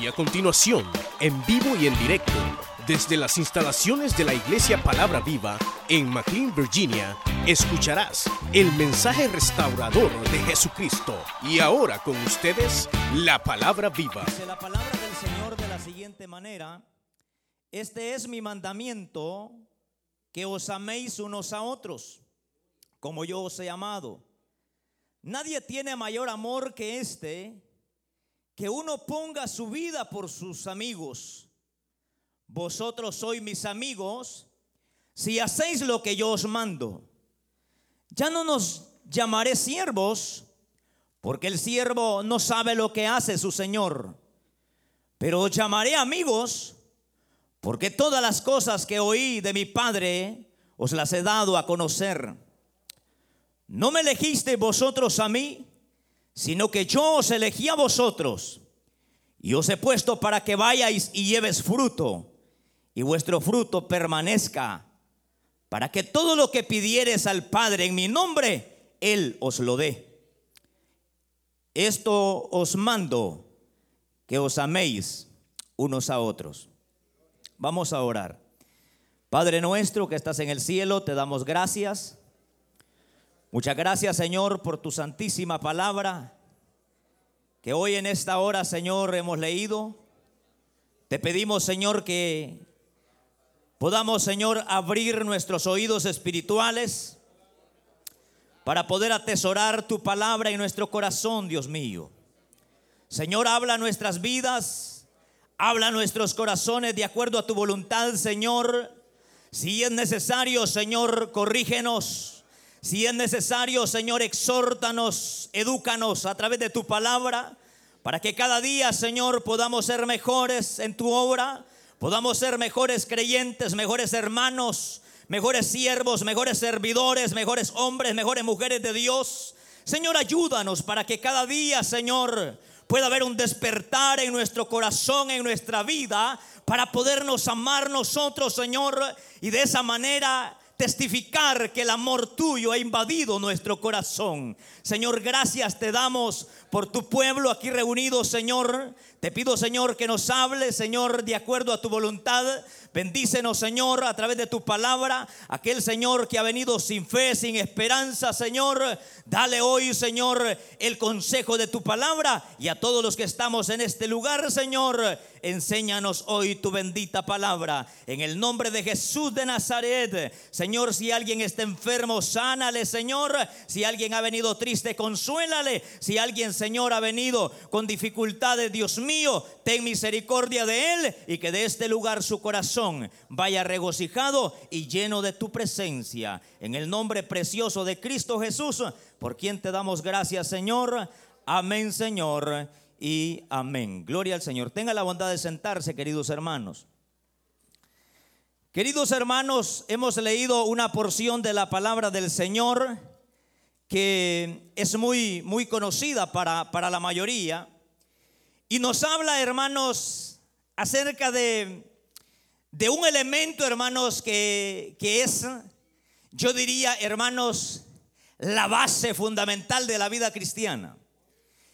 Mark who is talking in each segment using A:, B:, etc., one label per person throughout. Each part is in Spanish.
A: Y a continuación, en vivo y en directo, desde las instalaciones de la Iglesia Palabra Viva en McLean, Virginia, escucharás el mensaje restaurador de Jesucristo. Y ahora con ustedes, la Palabra Viva.
B: Dice la palabra del Señor de la siguiente manera, este es mi mandamiento, que os améis unos a otros, como yo os he amado. Nadie tiene mayor amor que este, que uno ponga su vida por sus amigos. Vosotros sois mis amigos si hacéis lo que yo os mando. Ya no nos llamaré siervos, porque el siervo no sabe lo que hace su Señor. Pero os llamaré amigos, porque todas las cosas que oí de mi Padre os las he dado a conocer. No me elegiste vosotros a mí, sino que yo os elegí a vosotros y os he puesto para que vayáis y lleves fruto y vuestro fruto permanezca, para que todo lo que pidieres al Padre en mi nombre, Él os lo dé. Esto os mando, que os améis unos a otros. Vamos a orar. Padre nuestro que estás en el cielo, te damos gracias. Muchas gracias Señor por tu santísima palabra que hoy en esta hora Señor hemos leído. Te pedimos Señor que podamos Señor abrir nuestros oídos espirituales para poder atesorar tu palabra en nuestro corazón, Dios mío. Señor, habla nuestras vidas, habla nuestros corazones de acuerdo a tu voluntad, Señor. Si es necesario, Señor, corrígenos. Si es necesario, Señor, exhórtanos, edúcanos a través de tu palabra, para que cada día, Señor, podamos ser mejores en tu obra, podamos ser mejores creyentes, mejores hermanos, mejores siervos, mejores servidores, mejores hombres, mejores mujeres de Dios. Señor, ayúdanos para que cada día, Señor, pueda haber un despertar en nuestro corazón, en nuestra vida, para podernos amar nosotros, Señor, y de esa manera testificar que el amor tuyo ha invadido nuestro corazón. Señor, gracias te damos por tu pueblo aquí reunido, Señor. Te pido, Señor, que nos hable, Señor, de acuerdo a tu voluntad. Bendícenos, Señor, a través de tu palabra. Aquel Señor que ha venido sin fe, sin esperanza, Señor. Dale hoy, Señor, el consejo de tu palabra. Y a todos los que estamos en este lugar, Señor, enséñanos hoy tu bendita palabra. En el nombre de Jesús de Nazaret. Señor, si alguien está enfermo, sánale, Señor. Si alguien ha venido triste, consuélale. Si alguien, Señor, ha venido con dificultades, Dios mío, ten misericordia de él y que de este lugar su corazón vaya regocijado y lleno de tu presencia. En el nombre precioso de Cristo Jesús, por quien te damos gracias, Señor. Amén, Señor. Y amén. Gloria al Señor. Tenga la bondad de sentarse, queridos hermanos. Queridos hermanos, hemos leído una porción de la palabra del Señor que es muy, muy conocida para, para la mayoría. Y nos habla, hermanos, acerca de, de un elemento, hermanos, que, que es, yo diría, hermanos, la base fundamental de la vida cristiana.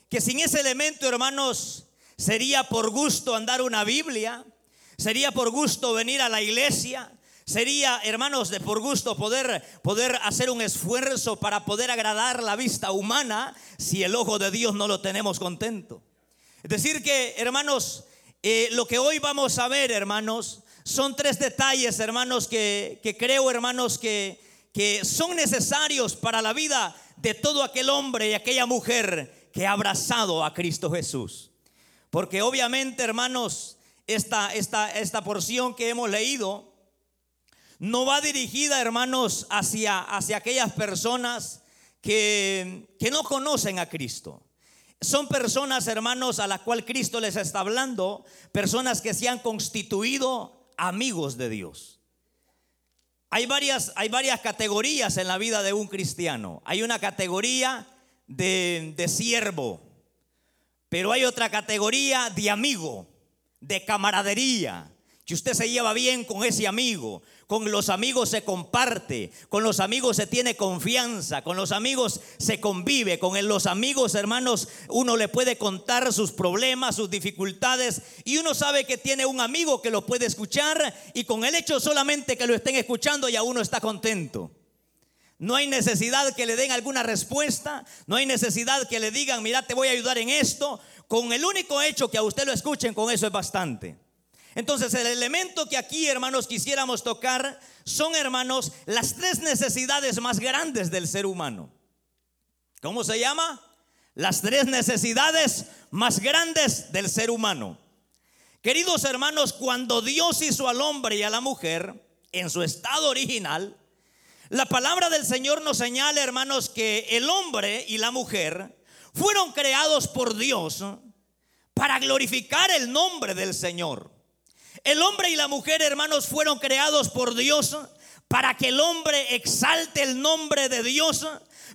B: Que sin ese elemento, hermanos, sería por gusto andar una Biblia, sería por gusto venir a la iglesia, Sería, hermanos, de por gusto poder, poder hacer un esfuerzo para poder agradar la vista humana si el ojo de Dios no lo tenemos contento. Es decir, que, hermanos, eh, lo que hoy vamos a ver, hermanos, son tres detalles, hermanos, que, que creo, hermanos, que, que son necesarios para la vida de todo aquel hombre y aquella mujer que ha abrazado a Cristo Jesús. Porque obviamente, hermanos, esta, esta, esta porción que hemos leído no va dirigida, hermanos, hacia, hacia aquellas personas que, que no conocen a Cristo. Son personas, hermanos, a las cuales Cristo les está hablando, personas que se han constituido amigos de Dios. Hay varias, hay varias categorías en la vida de un cristiano. Hay una categoría de, de siervo, pero hay otra categoría de amigo, de camaradería, que usted se lleva bien con ese amigo, con los amigos se comparte, con los amigos se tiene confianza, con los amigos se convive, con los amigos hermanos uno le puede contar sus problemas, sus dificultades y uno sabe que tiene un amigo que lo puede escuchar y con el hecho solamente que lo estén escuchando ya uno está contento. No hay necesidad que le den alguna respuesta, no hay necesidad que le digan, mira, te voy a ayudar en esto. Con el único hecho que a usted lo escuchen, con eso es bastante. Entonces el elemento que aquí, hermanos, quisiéramos tocar son, hermanos, las tres necesidades más grandes del ser humano. ¿Cómo se llama? Las tres necesidades más grandes del ser humano. Queridos hermanos, cuando Dios hizo al hombre y a la mujer en su estado original, la palabra del Señor nos señala, hermanos, que el hombre y la mujer fueron creados por Dios para glorificar el nombre del Señor. El hombre y la mujer, hermanos, fueron creados por Dios para que el hombre exalte el nombre de Dios.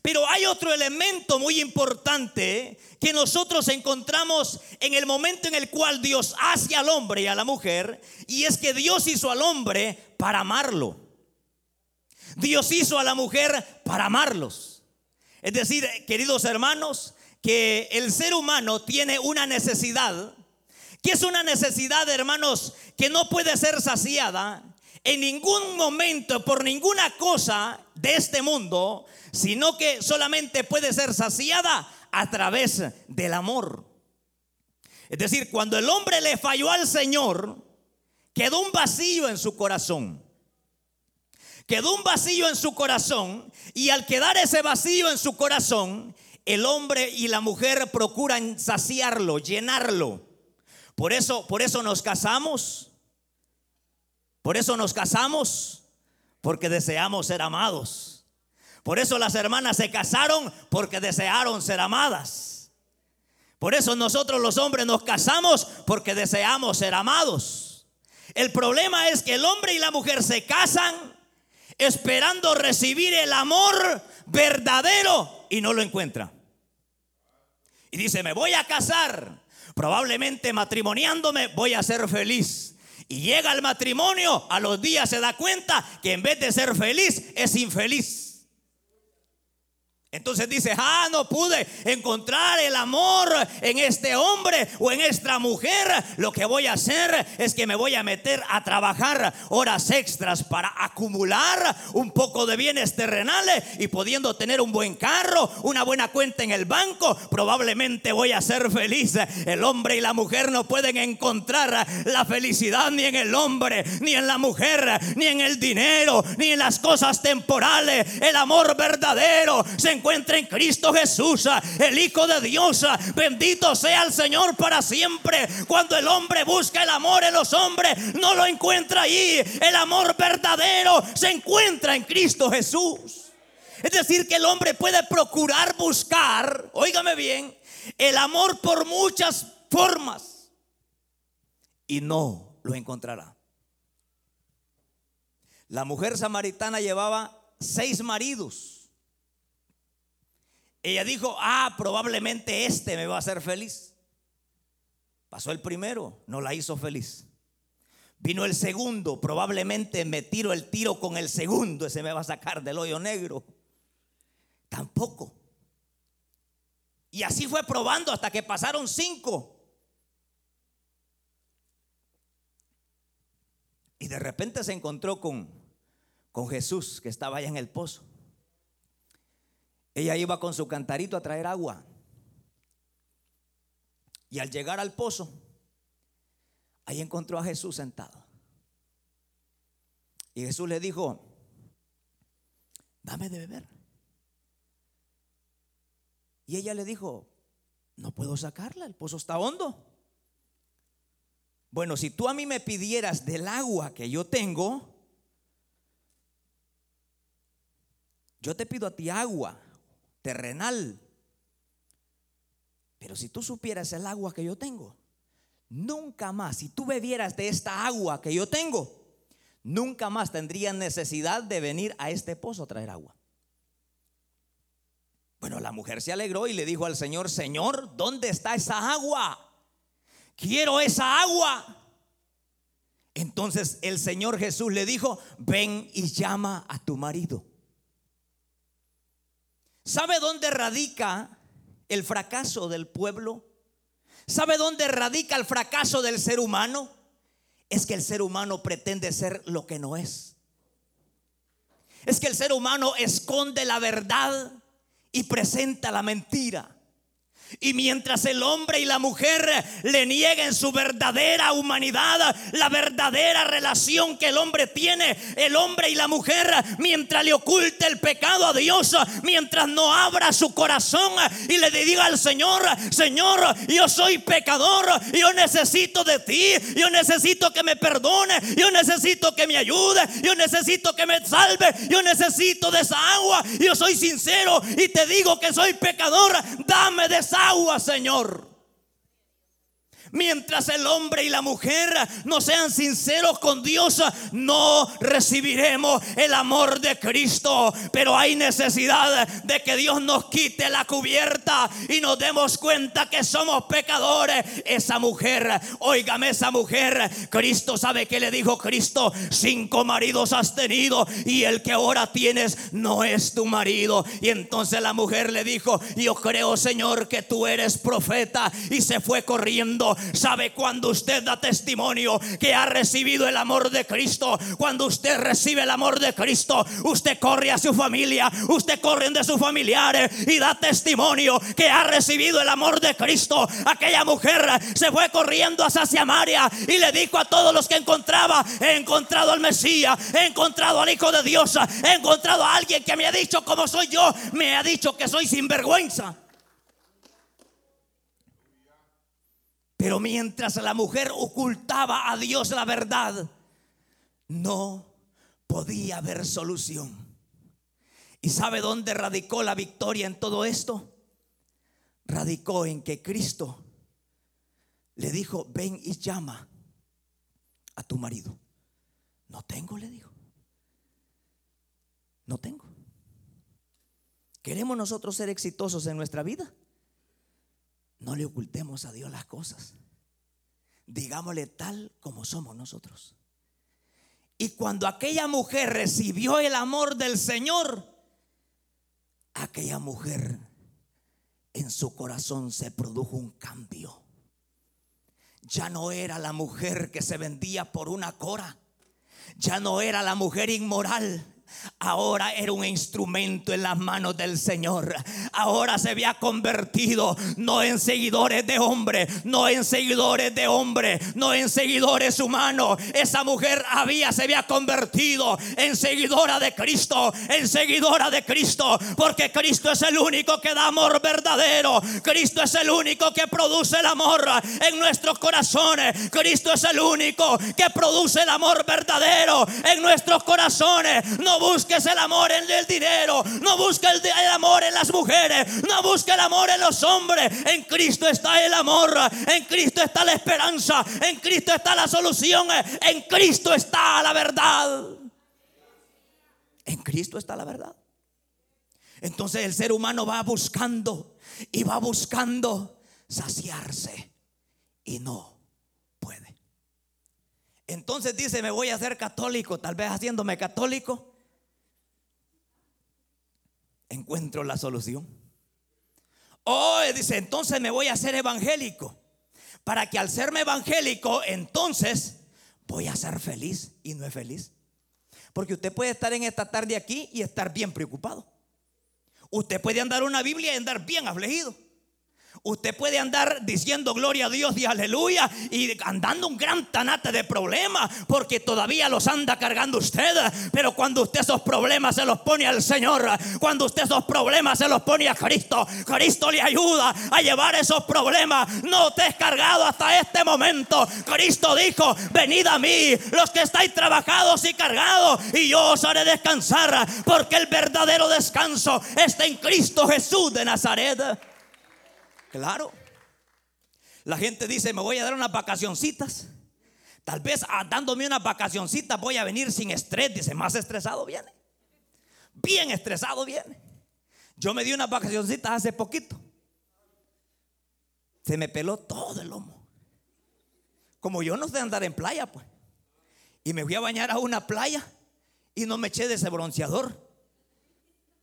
B: Pero hay otro elemento muy importante que nosotros encontramos en el momento en el cual Dios hace al hombre y a la mujer, y es que Dios hizo al hombre para amarlo. Dios hizo a la mujer para amarlos. Es decir, queridos hermanos, que el ser humano tiene una necesidad, que es una necesidad, hermanos, que no puede ser saciada en ningún momento por ninguna cosa de este mundo, sino que solamente puede ser saciada a través del amor. Es decir, cuando el hombre le falló al Señor, quedó un vacío en su corazón. Quedó un vacío en su corazón y al quedar ese vacío en su corazón, el hombre y la mujer procuran saciarlo, llenarlo. Por eso, por eso nos casamos. Por eso nos casamos, porque deseamos ser amados. Por eso las hermanas se casaron porque desearon ser amadas. Por eso nosotros los hombres nos casamos porque deseamos ser amados. El problema es que el hombre y la mujer se casan esperando recibir el amor verdadero y no lo encuentra. Y dice, me voy a casar, probablemente matrimoniándome voy a ser feliz. Y llega el matrimonio, a los días se da cuenta que en vez de ser feliz es infeliz. Entonces dice, ah, no pude encontrar el amor en este hombre o en esta mujer. Lo que voy a hacer es que me voy a meter a trabajar horas extras para acumular un poco de bienes terrenales y pudiendo tener un buen carro, una buena cuenta en el banco, probablemente voy a ser feliz. El hombre y la mujer no pueden encontrar la felicidad ni en el hombre, ni en la mujer, ni en el dinero, ni en las cosas temporales. El amor verdadero se encuentra en Cristo Jesús, el Hijo de Dios. Bendito sea el Señor para siempre. Cuando el hombre busca el amor en los hombres, no lo encuentra ahí. El amor verdadero se encuentra en Cristo Jesús. Es decir, que el hombre puede procurar buscar, óigame bien, el amor por muchas formas y no lo encontrará. La mujer samaritana llevaba seis maridos. Ella dijo, ah, probablemente este me va a hacer feliz. Pasó el primero, no la hizo feliz. Vino el segundo, probablemente me tiro el tiro con el segundo, ese me va a sacar del hoyo negro. Tampoco. Y así fue probando hasta que pasaron cinco. Y de repente se encontró con, con Jesús que estaba allá en el pozo. Ella iba con su cantarito a traer agua. Y al llegar al pozo, ahí encontró a Jesús sentado. Y Jesús le dijo, dame de beber. Y ella le dijo, no puedo sacarla, el pozo está hondo. Bueno, si tú a mí me pidieras del agua que yo tengo, yo te pido a ti agua terrenal. Pero si tú supieras el agua que yo tengo, nunca más, si tú bebieras de esta agua que yo tengo, nunca más tendrías necesidad de venir a este pozo a traer agua. Bueno, la mujer se alegró y le dijo al Señor, Señor, ¿dónde está esa agua? Quiero esa agua. Entonces el Señor Jesús le dijo, ven y llama a tu marido. ¿Sabe dónde radica el fracaso del pueblo? ¿Sabe dónde radica el fracaso del ser humano? Es que el ser humano pretende ser lo que no es. Es que el ser humano esconde la verdad y presenta la mentira. Y mientras el hombre y la mujer le nieguen su verdadera humanidad, la verdadera relación que el hombre tiene, el hombre y la mujer, mientras le oculte el pecado a Dios, mientras no abra su corazón y le diga al Señor, Señor, yo soy pecador, yo necesito de ti, yo necesito que me perdone, yo necesito que me ayude, yo necesito que me salve, yo necesito de esa agua, yo soy sincero y te digo que soy pecador, dame de esa agua, Señor. Mientras el hombre y la mujer no sean sinceros con Dios, no recibiremos el amor de Cristo. Pero hay necesidad de que Dios nos quite la cubierta y nos demos cuenta que somos pecadores. Esa mujer, óigame esa mujer, Cristo sabe que le dijo Cristo, cinco maridos has tenido y el que ahora tienes no es tu marido. Y entonces la mujer le dijo, yo creo Señor que tú eres profeta y se fue corriendo ¿Sabe cuando usted da testimonio que ha recibido el amor de Cristo? Cuando usted recibe el amor de Cristo, usted corre a su familia, usted corre de sus familiares y da testimonio que ha recibido el amor de Cristo. Aquella mujer se fue corriendo hacia Samaria y le dijo a todos los que encontraba, he encontrado al Mesías, he encontrado al Hijo de Dios, he encontrado a alguien que me ha dicho como soy yo, me ha dicho que soy sinvergüenza. Pero mientras la mujer ocultaba a Dios la verdad, no podía haber solución. ¿Y sabe dónde radicó la victoria en todo esto? Radicó en que Cristo le dijo, ven y llama a tu marido. No tengo, le dijo. No tengo. ¿Queremos nosotros ser exitosos en nuestra vida? No le ocultemos a Dios las cosas. Digámosle tal como somos nosotros. Y cuando aquella mujer recibió el amor del Señor, aquella mujer en su corazón se produjo un cambio. Ya no era la mujer que se vendía por una cora. Ya no era la mujer inmoral ahora era un instrumento en las manos del Señor. Ahora se había convertido no en seguidores de hombre, no en seguidores de hombre, no en seguidores humanos. Esa mujer había se había convertido en seguidora de Cristo, en seguidora de Cristo, porque Cristo es el único que da amor verdadero. Cristo es el único que produce el amor en nuestros corazones. Cristo es el único que produce el amor verdadero en nuestros corazones. Busques el amor en el dinero, no busques el, amor en las mujeres, no busques el amor en los hombres. En Cristo está el amor, en Cristo está la esperanza, en Cristo está la solución, en Cristo está la verdad. En Cristo está la verdad. Entonces el ser humano va buscando y va buscando saciarse y no puede. Entonces dice, me voy a hacer católico, tal vez haciéndome católico, encuentro la solución. Oh, dice, entonces me voy a ser evangélico. Para que al serme evangélico, entonces voy a ser feliz y no es feliz. Porque usted puede estar en esta tarde aquí y estar bien preocupado. Usted puede andar una Biblia y andar bien afligido. Usted puede andar diciendo gloria a Dios y aleluya y andando un gran tanate de problemas porque todavía los anda cargando usted. Pero cuando usted esos problemas se los pone al Señor, cuando usted esos problemas se los pone a Cristo, Cristo le ayuda a llevar esos problemas. No te has cargado hasta este momento. Cristo dijo: Venid a mí, los que estáis trabajados y cargados, y yo os haré descansar, porque el verdadero descanso está en Cristo Jesús de Nazaret. Claro. La gente dice, me voy a dar unas vacacioncitas. Tal vez dándome unas vacacioncitas voy a venir sin estrés. Dice, más estresado viene. Bien estresado viene. Yo me di unas vacacioncitas hace poquito. Se me peló todo el lomo. Como yo no sé andar en playa, pues. Y me fui a bañar a una playa y no me eché de ese bronceador.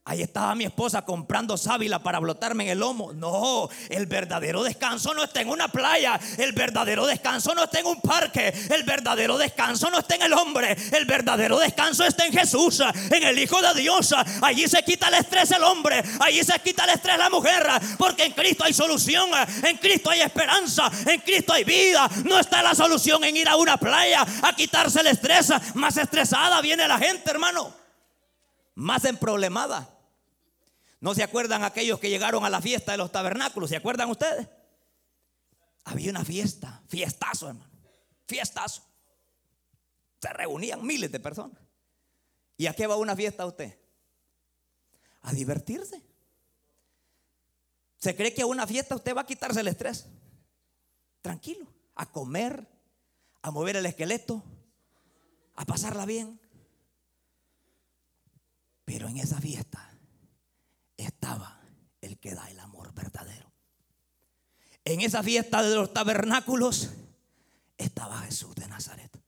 B: Ahí estaba mi esposa comprando sábila para blotarme en el lomo. No, el verdadero descanso no está en una playa. El verdadero descanso no está en un parque. El verdadero descanso no está en el hombre. El verdadero descanso está en Jesús, en el Hijo de Dios. Allí se quita el estrés el hombre. Allí se quita el estrés la mujer. Porque en Cristo hay solución. En Cristo hay esperanza. En Cristo hay vida. No está la solución en ir a una playa a quitarse el estrés. Más estresada viene la gente, hermano. Más emproblemada. ¿No se acuerdan aquellos que llegaron a la fiesta de los tabernáculos? ¿Se acuerdan ustedes? Había una fiesta, fiestazo, hermano, fiestazo. Se reunían miles de personas. ¿Y a qué va una fiesta usted? A divertirse. ¿Se cree que a una fiesta usted va a quitarse el estrés? Tranquilo, a comer, a mover el esqueleto, a pasarla bien. Pero en esa fiesta estaba el que da el amor verdadero. En esa fiesta de los tabernáculos estaba Jesús de Nazaret.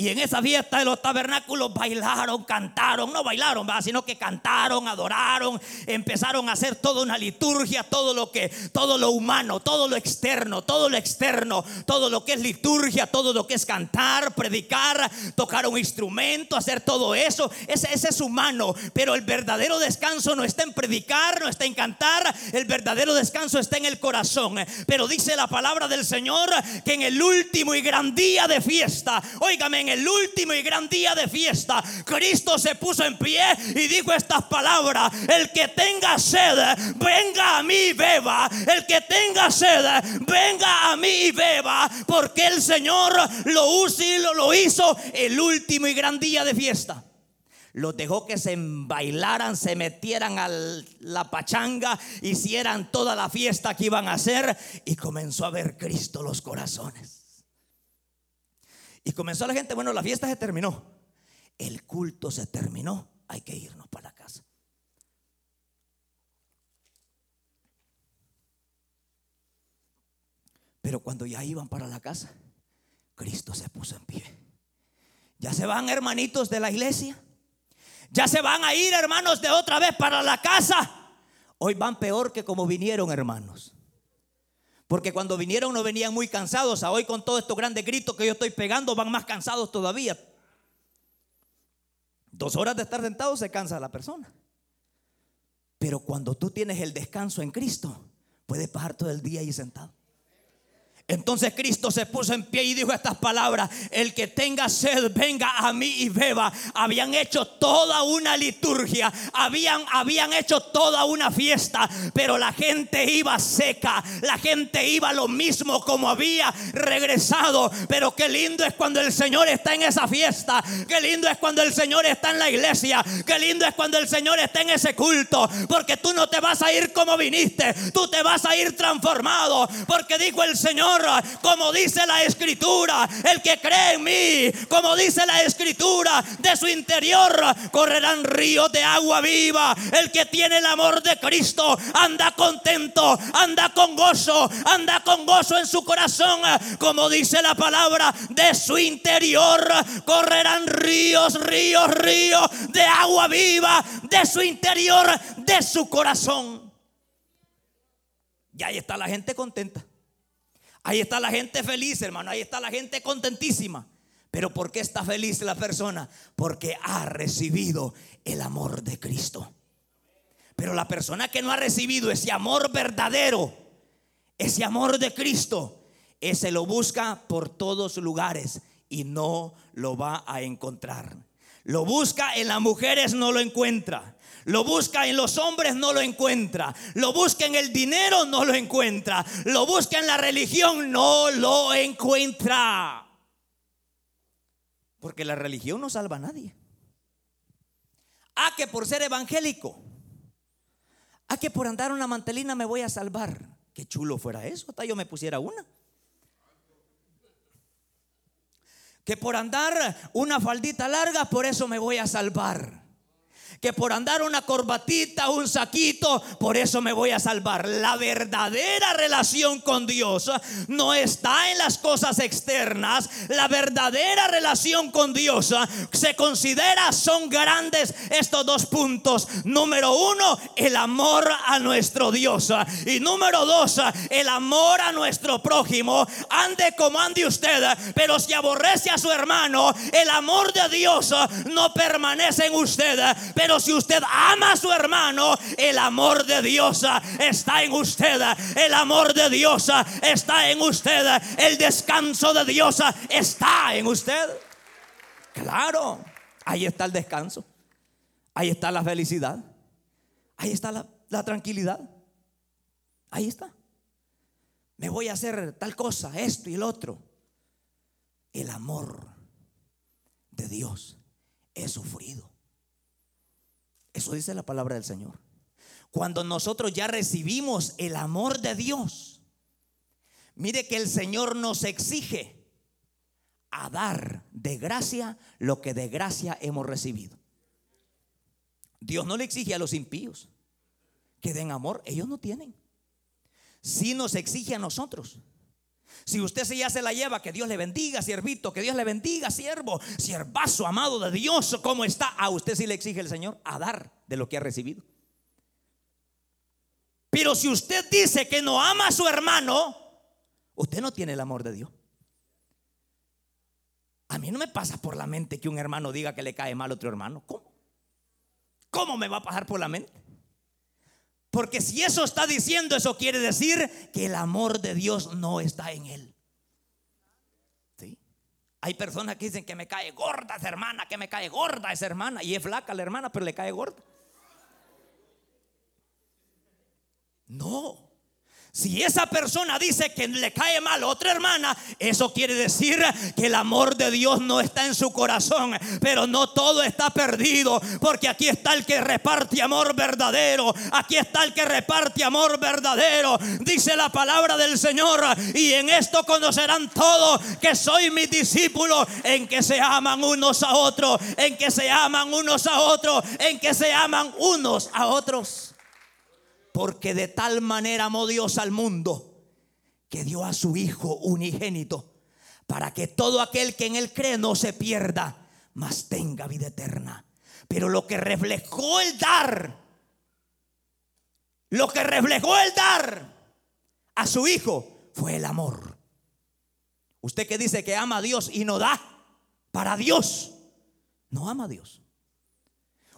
B: Y en esa fiesta de los tabernáculos bailaron, cantaron, no bailaron, sino que cantaron, adoraron, empezaron a hacer toda una liturgia, todo lo que, todo lo humano, todo lo externo, todo lo externo, todo lo que es liturgia, todo lo que es cantar, predicar, tocar un instrumento, hacer todo eso, ese, ese es humano. Pero el verdadero descanso no está en predicar, no está en cantar, el verdadero descanso está en el corazón. Pero dice la palabra del Señor que en el último y gran día de fiesta, óigame, el último y gran día de fiesta, Cristo se puso en pie y dijo estas palabras, el que tenga sed, venga a mí y beba, el que tenga sed, venga a mí y beba, porque el Señor lo, lo, lo hizo el último y gran día de fiesta. Los dejó que se bailaran, se metieran a la pachanga, hicieran toda la fiesta que iban a hacer y comenzó a ver Cristo los corazones. Y comenzó la gente, bueno, la fiesta se terminó. El culto se terminó. Hay que irnos para la casa. Pero cuando ya iban para la casa, Cristo se puso en pie. Ya se van hermanitos de la iglesia. Ya se van a ir hermanos de otra vez para la casa. Hoy van peor que como vinieron hermanos. Porque cuando vinieron no venían muy cansados. A hoy con todos estos grandes gritos que yo estoy pegando van más cansados todavía. Dos horas de estar sentado se cansa la persona. Pero cuando tú tienes el descanso en Cristo, puedes pasar todo el día ahí sentado. Entonces Cristo se puso en pie y dijo estas palabras, el que tenga sed, venga a mí y beba. Habían hecho toda una liturgia, habían, habían hecho toda una fiesta, pero la gente iba seca, la gente iba lo mismo como había regresado. Pero qué lindo es cuando el Señor está en esa fiesta, qué lindo es cuando el Señor está en la iglesia, qué lindo es cuando el Señor está en ese culto, porque tú no te vas a ir como viniste, tú te vas a ir transformado, porque dijo el Señor, como dice la escritura, el que cree en mí, como dice la escritura, de su interior correrán ríos de agua viva. El que tiene el amor de Cristo anda contento, anda con gozo, anda con gozo en su corazón, como dice la palabra, de su interior correrán ríos, ríos, ríos de agua viva, de su interior, de su corazón. Y ahí está la gente contenta. Ahí está la gente feliz, hermano. Ahí está la gente contentísima. Pero ¿por qué está feliz la persona? Porque ha recibido el amor de Cristo. Pero la persona que no ha recibido ese amor verdadero, ese amor de Cristo, ese lo busca por todos lugares y no lo va a encontrar. Lo busca en las mujeres, no lo encuentra. Lo busca en los hombres, no lo encuentra. Lo busca en el dinero, no lo encuentra. Lo busca en la religión, no lo encuentra. Porque la religión no salva a nadie. Ah, que por ser evangélico. Ah, que por andar una mantelina me voy a salvar. Qué chulo fuera eso. Hasta yo me pusiera una. Que por andar una faldita larga, por eso me voy a salvar que por andar una corbatita, un saquito, por eso me voy a salvar. La verdadera relación con Dios no está en las cosas externas. La verdadera relación con Dios se considera, son grandes estos dos puntos. Número uno, el amor a nuestro Dios. Y número dos, el amor a nuestro prójimo. Ande como ande usted, pero si aborrece a su hermano, el amor de Dios no permanece en usted. Si usted ama a su hermano, el amor de Dios está en usted. El amor de Dios está en usted. El descanso de Dios está en usted. Claro, ahí está el descanso. Ahí está la felicidad. Ahí está la, tranquilidad. Ahí está. Me voy a hacer tal cosa, esto y el otro. El amor de Dios es sufrido. Eso dice la palabra del Señor. Cuando nosotros ya recibimos el amor de Dios, mire que el Señor nos exige a dar de gracia lo que de gracia hemos recibido. Dios no le exige a los impíos que den amor, ellos no tienen. Si nos exige a nosotros. Si usted se ya se la lleva, que Dios le bendiga, siervito, que Dios le bendiga, siervo, siervazo amado de Dios, ¿cómo está? A usted sí le exige el Señor a dar de lo que ha recibido. Pero si usted dice que no ama a su hermano, usted no tiene el amor de Dios. A mí no me pasa por la mente que un hermano diga que le cae mal a otro hermano. ¿Cómo? ¿Cómo me va a pasar por la mente? Porque si eso está diciendo, eso quiere decir que el amor de Dios no está en él. ¿Sí? Hay personas que dicen que me cae gorda esa hermana, que me cae gorda esa hermana. Y es flaca la hermana, pero le cae gorda. No. Si esa persona dice que le cae mal a otra hermana, eso quiere decir que el amor de Dios no está en su corazón. Pero no todo está perdido, porque aquí está el que reparte amor verdadero. Aquí está el que reparte amor verdadero. Dice la palabra del Señor. Y en esto conocerán todos que soy mi discípulo, en que se aman unos a otros, en que se aman unos a otros, en que se aman unos a otros. Porque de tal manera amó Dios al mundo que dio a su Hijo unigénito para que todo aquel que en él cree no se pierda, mas tenga vida eterna. Pero lo que reflejó el dar, lo que reflejó el dar a su Hijo fue el amor. Usted que dice que ama a Dios y no da para Dios, no ama a Dios.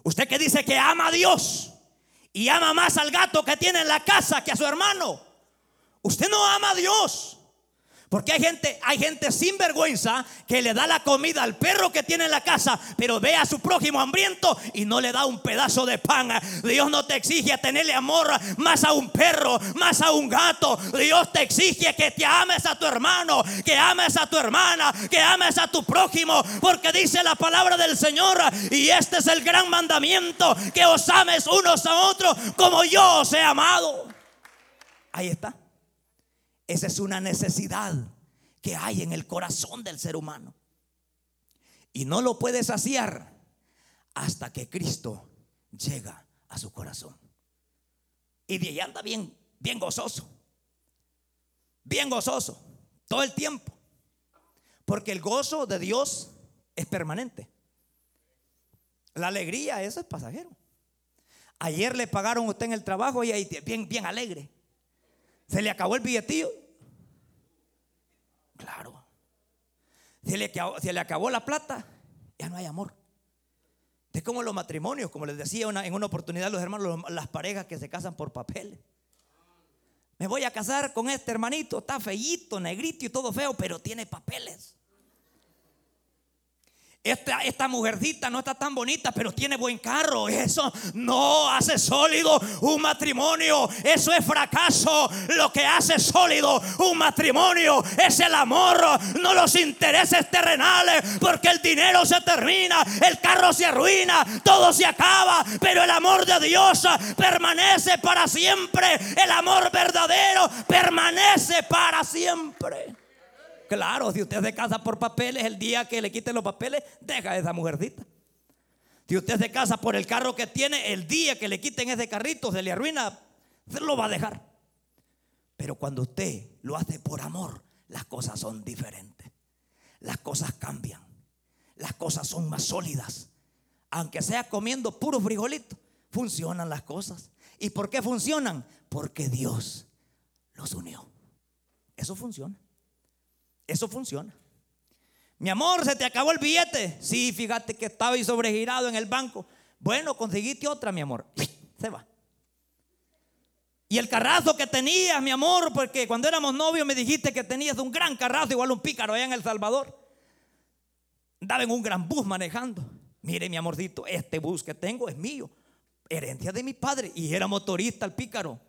B: Usted que dice que ama a Dios y ama más al gato que tiene en la casa que a su hermano. Usted no ama a Dios. Porque hay gente, hay gente sin vergüenza que le da la comida al perro que tiene en la casa, pero ve a su prójimo hambriento y no le da un pedazo de pan. Dios no te exige tenerle amor más a un perro, más a un gato. Dios te exige que te ames a tu hermano, que ames a tu hermana, que ames a tu prójimo, porque dice la palabra del Señor y este es el gran mandamiento, que os ames unos a otros como yo os he amado. Ahí está. Esa es una necesidad que hay en el corazón del ser humano. Y no lo puede saciar hasta que Cristo llega a su corazón. Y de ahí anda bien, bien gozoso. Bien gozoso. Todo el tiempo. Porque el gozo de Dios es permanente. La alegría, eso es pasajero. Ayer le pagaron usted en el trabajo y ahí bien, bien alegre. Se le acabó el billetillo Claro. Se le, le acabó la plata, ya no hay amor. Es como los matrimonios, como les decía en una oportunidad los hermanos, las parejas que se casan por papeles. Me voy a casar con este hermanito, está feíto, negrito y todo feo, pero tiene papeles. Esta, esta mujercita no está tan bonita, pero tiene buen carro. Eso no hace sólido un matrimonio. Eso es fracaso. Lo que hace sólido un matrimonio es el amor, no los intereses terrenales. Porque el dinero se termina, el carro se arruina, todo se acaba. Pero el amor de Dios permanece para siempre. El amor verdadero permanece para siempre. Claro, si usted se casa por papeles, el día que le quiten los papeles, deja a esa mujercita. Si usted se casa por el carro que tiene, el día que le quiten ese carrito se le arruina, se lo va a dejar. Pero cuando usted lo hace por amor, las cosas son diferentes. Las cosas cambian. Las cosas son más sólidas. Aunque sea comiendo puro frijolito, funcionan las cosas. ¿Y por qué funcionan? Porque Dios los unió. Eso funciona. Eso funciona. Mi amor, se te acabó el billete. Sí, fíjate que estaba ahí sobregirado en el banco. Bueno, conseguiste otra, mi amor. Se va. Y el carrazo que tenías, mi amor, porque cuando éramos novios me dijiste que tenías un gran carrazo, igual un pícaro allá en El Salvador. Daba en un gran bus manejando. Mire, mi amorcito, este bus que tengo es mío, herencia de mi padre. Y era motorista el pícaro.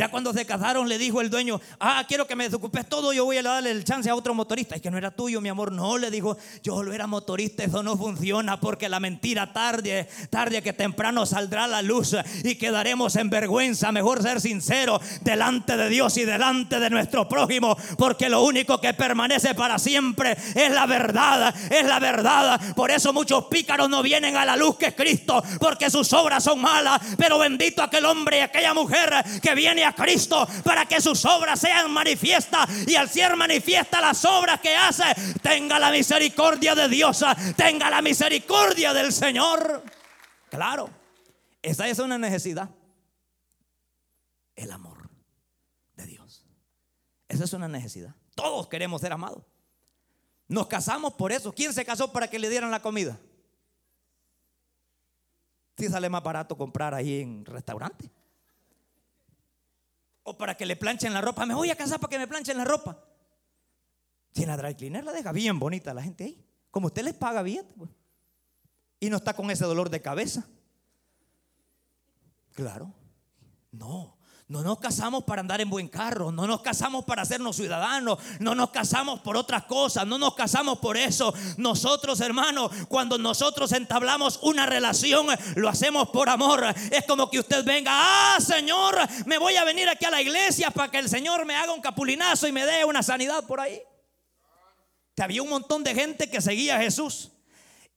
B: Ya cuando se casaron le dijo el dueño, ah, quiero que me desocupes todo, yo voy a darle el chance a otro motorista. Es que no era tuyo, mi amor. No, le dijo, yo lo era motorista, eso no funciona porque la mentira tarde, tarde que temprano saldrá a la luz y quedaremos en vergüenza. Mejor ser sincero delante de Dios y delante de nuestro prójimo, porque lo único que permanece para siempre es la verdad, es la verdad. Por eso muchos pícaros no vienen a la luz que es Cristo, porque sus obras son malas. Pero bendito aquel hombre y aquella mujer que viene a Cristo para que sus obras sean manifiestas y al ser manifiesta las obras que hace, tenga la misericordia de Dios, tenga la misericordia del Señor. Claro, esa es una necesidad. El amor de Dios. Esa es una necesidad. Todos queremos ser amados. Nos casamos por eso. ¿Quién se casó para que le dieran la comida? Si sale más barato comprar ahí en restaurante o para que le planchen la ropa. Me voy a casar para que me planchen la ropa. Si la dry cleaner la deja bien bonita la gente ahí. Como usted les paga bien. Pues. Y no está con ese dolor de cabeza. Claro. No. No nos casamos para andar en buen carro, no nos casamos para hacernos ciudadanos, no nos casamos por otras cosas, no nos casamos por eso. Nosotros, hermanos, cuando nosotros entablamos una relación, lo hacemos por amor. Es como que usted venga, ah, Señor, me voy a venir aquí a la iglesia para que el Señor me haga un capulinazo y me dé una sanidad por ahí. Que había un montón de gente que seguía a Jesús.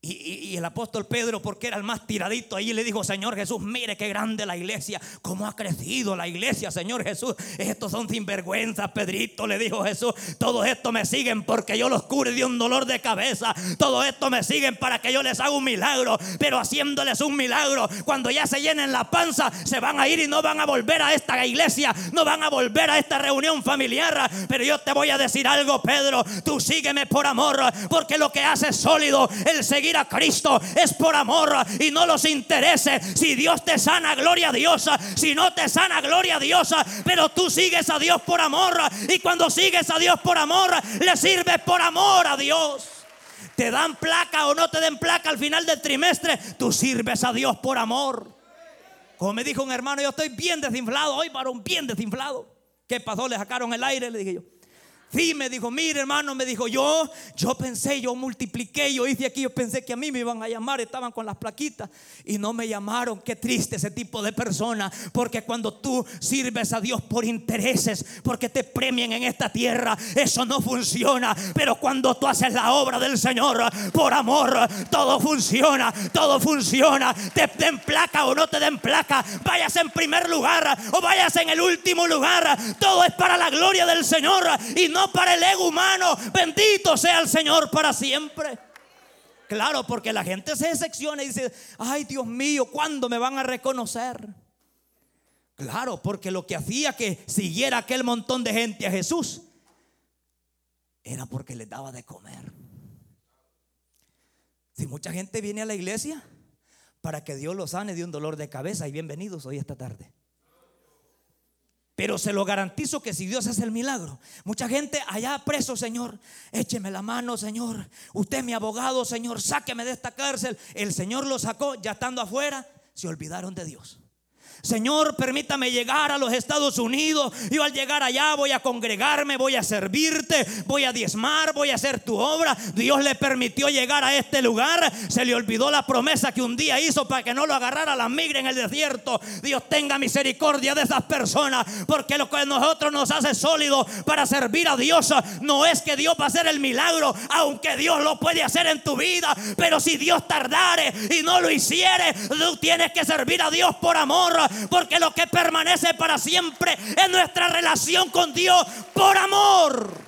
B: Y, el apóstol Pedro, porque era el más tiradito, ahí le dijo, Señor Jesús, mire qué grande la iglesia, cómo ha crecido la iglesia, Señor Jesús. Estos son sinvergüenzas, Pedrito, le dijo Jesús. Todo esto me siguen porque yo los cure de un dolor de cabeza. Todo esto me siguen para que yo les haga un milagro. Pero haciéndoles un milagro, cuando ya se llenen la panza, se van a ir y no van a volver a esta iglesia, no van a volver a esta reunión familiar. Pero yo te voy a decir algo, Pedro, tú sígueme por amor, porque lo que hace sólido el seguir a Cristo es por amor y no los intereses. Si Dios te sana, gloria a Dios. Si no te sana, gloria a Dios. Pero tú sigues a Dios por amor. Y cuando sigues a Dios por amor, le sirves por amor a Dios. Te dan placa o no te den placa al final del trimestre, tú sirves a Dios por amor. Como me dijo un hermano, yo estoy bien desinflado hoy, varón, bien desinflado. ¿Qué pasó? Le sacaron el aire, le dije yo. Sí, me dijo, mire hermano, me dijo, yo, yo pensé, yo multipliqué, yo hice aquí, yo pensé que a mí me iban a llamar, estaban con las plaquitas y no me llamaron. Qué triste ese tipo de persona, porque cuando tú sirves a Dios por intereses, porque te premien en esta tierra, eso no funciona. Pero cuando tú haces la obra del Señor por amor, todo funciona, todo funciona. Te den placa o no te den placa, vayas en primer lugar o vayas en el último lugar, todo es para la gloria del Señor y no para el ego humano. Bendito sea el Señor para siempre. Claro, porque la gente se decepciona y dice, ay Dios mío, ¿cuándo me van a reconocer? Claro, porque lo que hacía que siguiera aquel montón de gente a Jesús era porque le daba de comer. Si mucha gente viene a la iglesia para que Dios los sane de un dolor de cabeza y bienvenidos hoy esta tarde. Pero se lo garantizo que si Dios hace el milagro, mucha gente allá preso, Señor, écheme la mano, Señor. Usted es mi abogado, Señor, sáqueme de esta cárcel. El Señor lo sacó, ya estando afuera, se olvidaron de Dios. Señor, permítame llegar a los Estados Unidos. Yo al llegar allá voy a congregarme, voy a servirte, voy a diezmar, voy a hacer tu obra. Dios le permitió llegar a este lugar. Se le olvidó la promesa que un día hizo para que no lo agarrara la migra en el desierto. Dios tenga misericordia de esas personas, porque lo que nosotros nos hace sólido para servir a Dios no es que Dios va a hacer el milagro, aunque Dios lo puede hacer en tu vida. Pero si Dios tardare y no lo hiciere, tú tienes que servir a Dios por amor porque lo que permanece para siempre es nuestra relación con Dios por amor.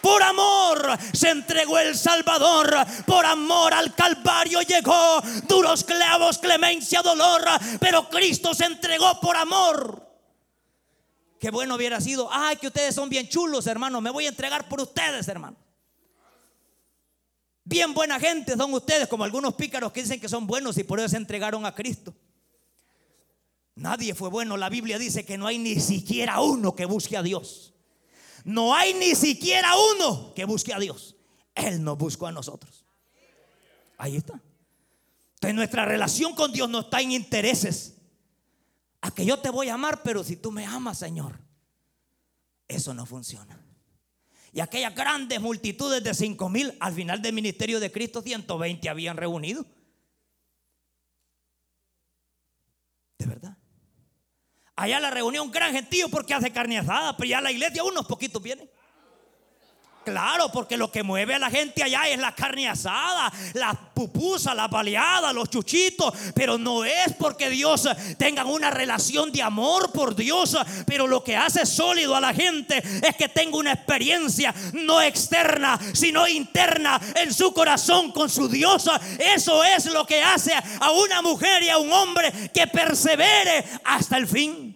B: Por amor se entregó el Salvador. Por amor al Calvario llegó. Duros clavos, clemencia, dolor. Pero Cristo se entregó por amor. Qué bueno hubiera sido. Ay, que ustedes son bien chulos, hermano. Me voy a entregar por ustedes, hermano. Bien buena gente son ustedes, como algunos pícaros que dicen que son buenos y por eso se entregaron a Cristo. Nadie fue bueno. La Biblia dice que no hay ni siquiera uno que busque a Dios. No hay ni siquiera uno que busque a Dios. Él nos buscó a nosotros. Ahí está. Entonces nuestra relación con Dios no está en intereses. A que yo te voy a amar, pero si tú me amas, Señor, eso no funciona. Y aquellas grandes multitudes de cinco mil, al final del ministerio de Cristo, 120 habían reunido. De verdad. Allá la reunión gran gentío porque hace carne asada, pero ya la iglesia unos poquitos vienen. Claro, porque lo que mueve a la gente allá es la carne asada, la pupusa, la baleada, los chuchitos. Pero no es porque Dios tenga una relación de amor por Dios. Pero lo que hace sólido a la gente es que tenga una experiencia no externa, sino interna en su corazón con su Dios. Eso es lo que hace a una mujer y a un hombre que persevere hasta el fin.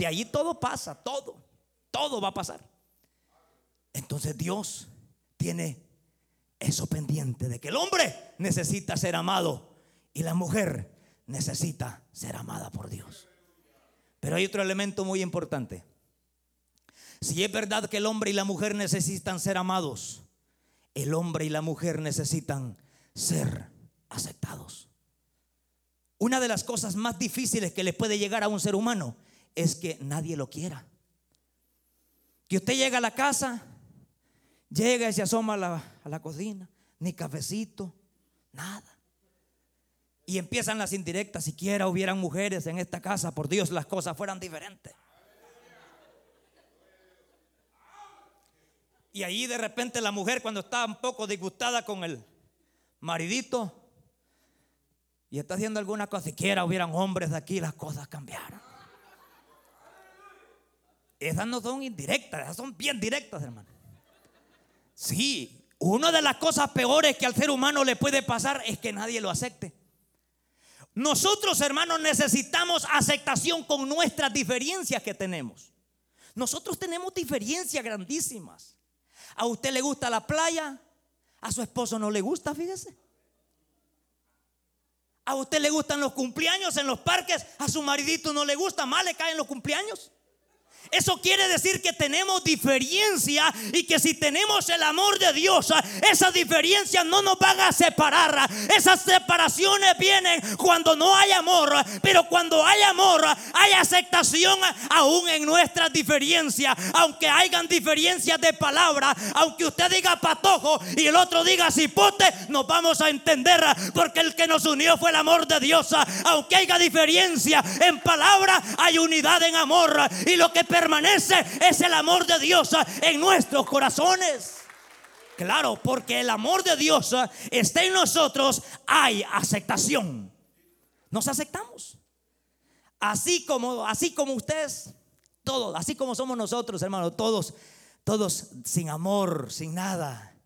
B: De allí todo pasa, todo, todo va a pasar. Entonces Dios tiene eso pendiente de que el hombre necesita ser amado y la mujer necesita ser amada por Dios. Pero hay otro elemento muy importante. Si es verdad que el hombre y la mujer necesitan ser amados, el hombre y la mujer necesitan ser aceptados. Una de las cosas más difíciles que le puede llegar a un ser humano es que nadie lo quiera. Que usted llega a la casa Llega y se asoma a la, cocina, ni cafecito, nada. Y empiezan las indirectas, siquiera hubieran mujeres en esta casa, por Dios las cosas fueran diferentes. Y ahí de repente la mujer cuando está un poco disgustada con el maridito y está haciendo alguna cosa, siquiera hubieran hombres de aquí, las cosas cambiaron. Esas no son indirectas, esas son bien directas, hermano. Sí, una de las cosas peores que al ser humano le puede pasar es que nadie lo acepte. Nosotros, hermanos, necesitamos aceptación con nuestras diferencias que tenemos. Nosotros tenemos diferencias grandísimas. A usted le gusta la playa, a su esposo no le gusta, fíjese. A usted le gustan los cumpleaños en los parques, a su maridito no le gusta, más le caen los cumpleaños. Eso quiere decir que tenemos diferencia y que si tenemos el amor de Dios, esas diferencias no nos van a separar. Esas separaciones vienen cuando no hay amor, pero cuando hay amor hay aceptación aún en nuestras diferencias. Aunque hayan diferencias de palabra, aunque usted diga patojo y el otro diga cipote, nos vamos a entender porque el que nos unió fue el amor de Dios. Aunque haya diferencia en palabra, hay unidad en amor. Y lo que permanece es el amor de Dios en nuestros corazones. Claro, porque el amor de Dios está en nosotros, hay aceptación. Nos aceptamos. Así como, así como ustedes, todos, así como somos nosotros, hermanos, todos, todos sin amor, sin nada.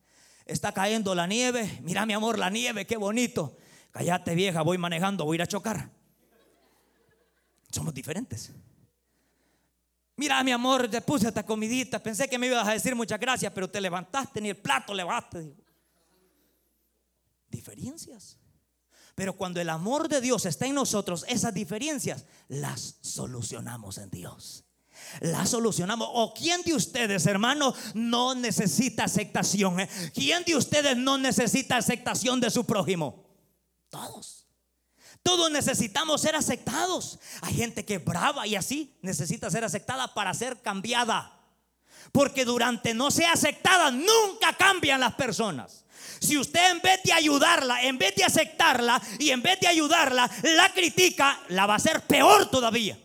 B: Está cayendo la nieve. Mira, mi amor, la nieve, qué bonito. Cállate, vieja, voy manejando, voy a ir a chocar. Somos diferentes. Mira, mi amor, te puse esta comidita. Pensé que me ibas a decir muchas gracias, pero te levantaste ni el plato levantaste. Diferencias. Pero cuando el amor de Dios está en nosotros, esas diferencias las solucionamos en Dios. Las solucionamos. ¿O quién de ustedes, hermano, no necesita aceptación? Eh? ¿Quién de ustedes no necesita aceptación de su prójimo? Todos. Todos necesitamos ser aceptados. Hay gente que es brava y así necesita ser aceptada para ser cambiada. Porque durante no ser aceptada nunca cambian las personas. Si usted en vez de ayudarla, en vez de aceptarla y en vez de ayudarla, la critica, la va a hacer peor todavía.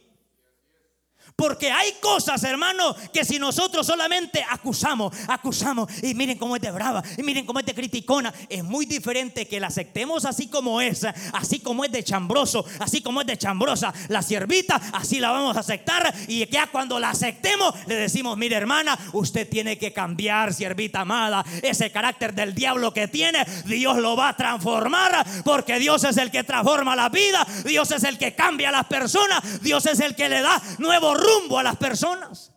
B: Porque hay cosas, hermano, que si nosotros solamente acusamos, acusamos, y miren cómo es de brava, y miren cómo es de criticona, es muy diferente que la aceptemos así como es, así como es de chambroso, así como es de chambrosa. La siervita, así la vamos a aceptar, y ya cuando la aceptemos, le decimos, mire hermana, usted tiene que cambiar, siervita amada, ese carácter del diablo que tiene, Dios lo va a transformar, porque Dios es el que transforma la vida, Dios es el que cambia a las personas, Dios es el que le da nuevo rumbo rumbo a las personas.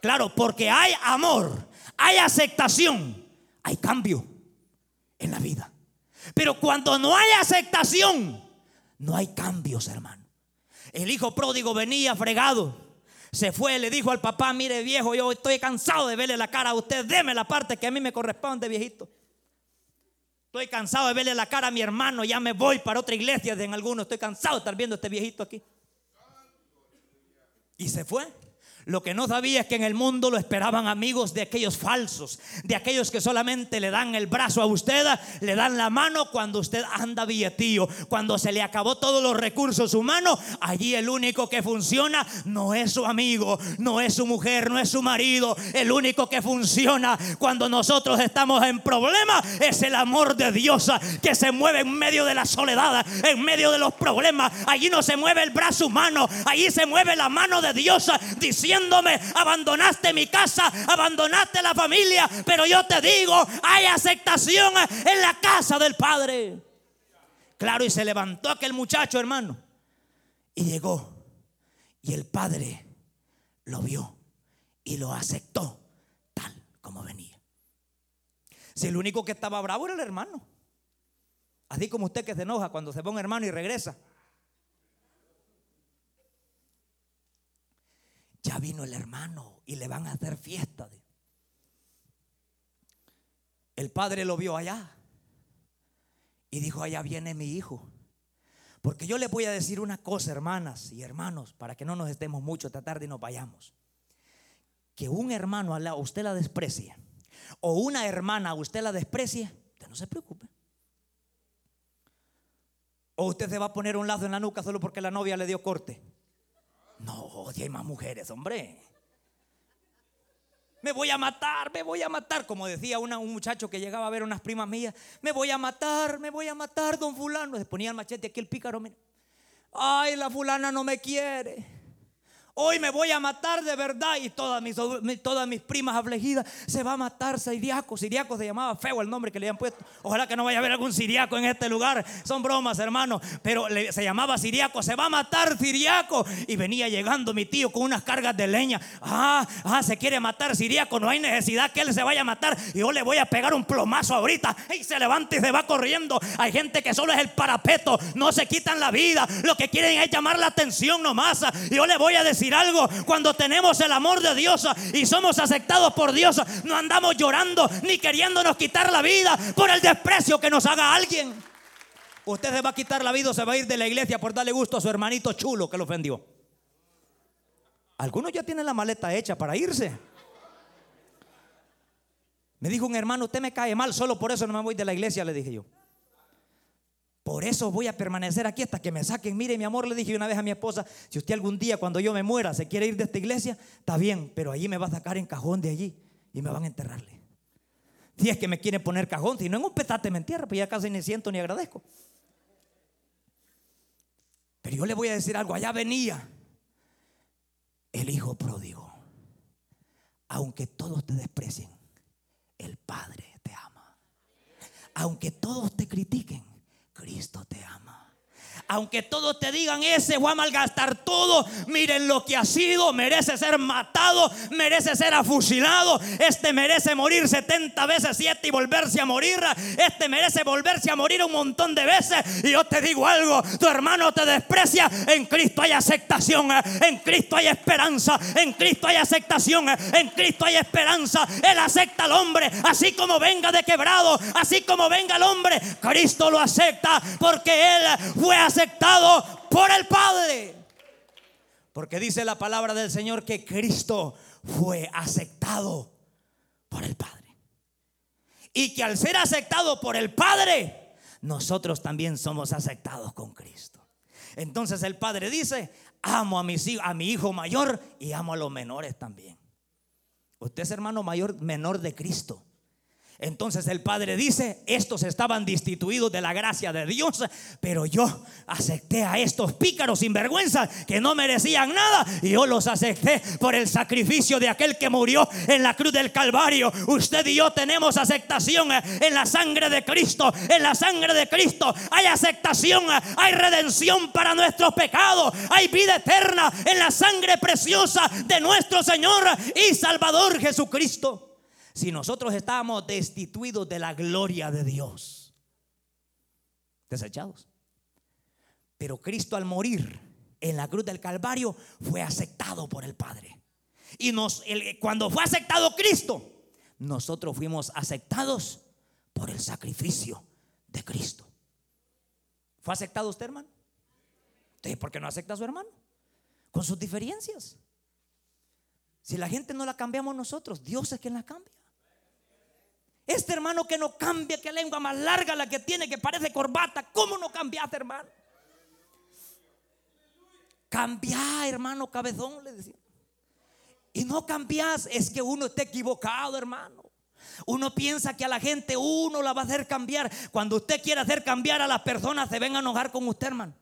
B: Claro, porque hay amor, hay aceptación, hay cambio en la vida. Pero cuando no hay aceptación, no hay cambios, hermano. El hijo pródigo venía fregado. Se fue, le dijo al papá, mire viejo, yo estoy cansado de verle la cara a usted, deme la parte que a mí me corresponde, viejito. Estoy cansado de verle la cara a mi hermano, ya me voy para otra iglesia en alguno, estoy cansado de estar viendo a este viejito aquí. Y se fue. Lo que no sabía es que en el mundo lo esperaban amigos de aquellos falsos, de aquellos que solamente le dan el brazo a usted, le dan la mano cuando usted anda billetío, cuando se le acabó todos los recursos humanos. Allí el único que funciona no es su amigo, no es su mujer, no es su marido. El único que funciona cuando nosotros estamos en problemas es el amor de Dios que se mueve en medio de la soledad, en medio de los problemas. Allí no se mueve el brazo humano, allí se mueve la mano de Dios diciendo abandonaste mi casa, abandonaste la familia, pero yo te digo, hay aceptación en la casa del Padre. Claro, y se levantó aquel muchacho, hermano, y llegó, y el Padre lo vio y lo aceptó tal como venía. Si el único que estaba bravo era el hermano. Así como usted que se enoja cuando se va un hermano y regresa. Ya vino el hermano y le van a hacer fiesta. El padre lo vio allá y dijo, allá viene mi hijo. Porque yo le voy a decir una cosa, hermanas y hermanos, para que no nos estemos mucho esta tarde y nos vayamos. Que un hermano a usted la desprecie o una hermana a usted la desprecie, usted no se preocupe. O usted se va a poner un lazo en la nuca solo porque la novia le dio corte. No, si hay más mujeres, hombre. Me voy a matar, me voy a matar. Como decía un muchacho que llegaba a ver unas primas mías. Me voy a matar, me voy a matar, don fulano. Se ponía el machete aquí el pícaro. Ay, la fulana no me quiere. Hoy me voy a matar de verdad. Y todas mis, todas mis primas afligidas se va a matar Siriaco. Siriaco se llamaba feo el nombre que le habían puesto. Ojalá que no vaya a haber algún siriaco en este lugar. Son bromas, hermano. Pero se llamaba Siriaco. Se va a matar Siriaco. Y venía llegando mi tío con unas cargas de leña. Ah, ah, se quiere matar Siriaco. No hay necesidad que él se vaya a matar. Y yo le voy a pegar un plomazo ahorita. Y se levanta y se va corriendo. Hay gente que solo es el parapeto. No se quitan la vida. Lo que quieren es llamar la atención nomás. Y yo le voy a decir algo, cuando tenemos el amor de Dios y somos aceptados por Dios, no andamos llorando ni queriéndonos quitar la vida por el desprecio que nos haga alguien. Usted se va a quitar la vida o se va a ir de la iglesia por darle gusto a su hermanito chulo que lo ofendió. Algunos ya tienen la maleta hecha para irse. Me dijo un hermano, usted me cae mal, solo por eso no me voy de la iglesia, le dije yo. Por eso voy a permanecer aquí hasta que me saquen. Mire, mi amor, le dije una vez a mi esposa, si usted algún día cuando yo me muera se quiere ir de esta iglesia, está bien, pero allí me va a sacar en cajón de allí y me van a enterrarle. Si es que me quieren poner cajón, si no en un petate me entierra, pues ya casi ni siento ni agradezco. Pero yo le voy a decir algo, allá venía el hijo pródigo. Aunque todos te desprecien, el Padre te ama. Aunque todos te critiquen, Cristo te ama aunque todos te digan, ese fue a malgastar todo, miren lo que ha sido, merece ser matado, merece ser afusilado, este merece morir 70 veces 7 y volverse a morir, este merece volverse a morir un montón de veces. Y yo te digo algo, tu hermano te desprecia, en Cristo hay aceptación, en Cristo hay esperanza, en Cristo hay aceptación, en Cristo hay esperanza. Él acepta al hombre, así como venga de quebrado, así como venga el hombre, Cristo lo acepta porque Él fue aceptado aceptado por el Padre. Porque dice la palabra del Señor que Cristo fue aceptado por el Padre. Y que al ser aceptado por el Padre, nosotros también somos aceptados con Cristo. Entonces el Padre dice, amo a, mis, a mi hijo mayor y amo a los menores también. Usted es hermano mayor, menor de Cristo. Entonces el Padre dice, estos estaban destituidos de la gracia de Dios, pero yo acepté a estos pícaros sinvergüenzas que no merecían nada y yo los acepté por el sacrificio de aquel que murió en la cruz del Calvario. Usted y yo tenemos aceptación en la sangre de Cristo, en la sangre de Cristo hay aceptación, hay redención para nuestros pecados, hay vida eterna en la sangre preciosa de nuestro Señor y Salvador Jesucristo si nosotros estábamos destituidos de la gloria de Dios, desechados. Pero Cristo al morir en la cruz del Calvario fue aceptado por el Padre. Y cuando fue aceptado Cristo, nosotros fuimos aceptados por el sacrificio de Cristo. ¿Fue aceptado usted, hermano? Entonces, ¿por qué no acepta a su hermano? Con sus diferencias. Si la gente no la cambiamos nosotros, Dios es quien la cambia. Este hermano que no cambia, que lengua más larga la que tiene, que parece corbata. ¿Cómo no cambiaste, hermano? Cambia, hermano cabezón, le decía. Y no cambias, es que uno está equivocado, hermano. Uno piensa que a la gente uno la va a hacer cambiar. Cuando usted quiere hacer cambiar a las personas, se ven a enojar con usted, hermano.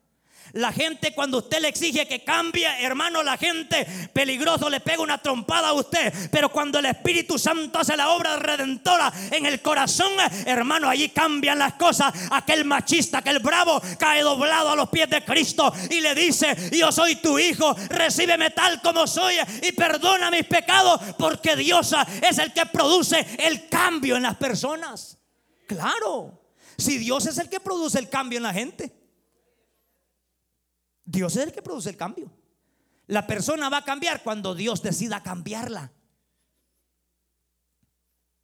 B: La gente cuando usted le exige que cambie, hermano, la gente peligroso le pega una trompada a usted. Pero cuando el Espíritu Santo hace la obra redentora en el corazón, hermano, allí cambian las cosas. Aquel machista, aquel bravo, cae doblado a los pies de Cristo y le dice, yo soy tu hijo, recíbeme tal como soy y perdona mis pecados, porque Dios es el que produce el cambio en las personas. Claro, si Dios es el que produce el cambio en la gente. Dios es el que produce el cambio. La persona va a cambiar cuando Dios decida cambiarla.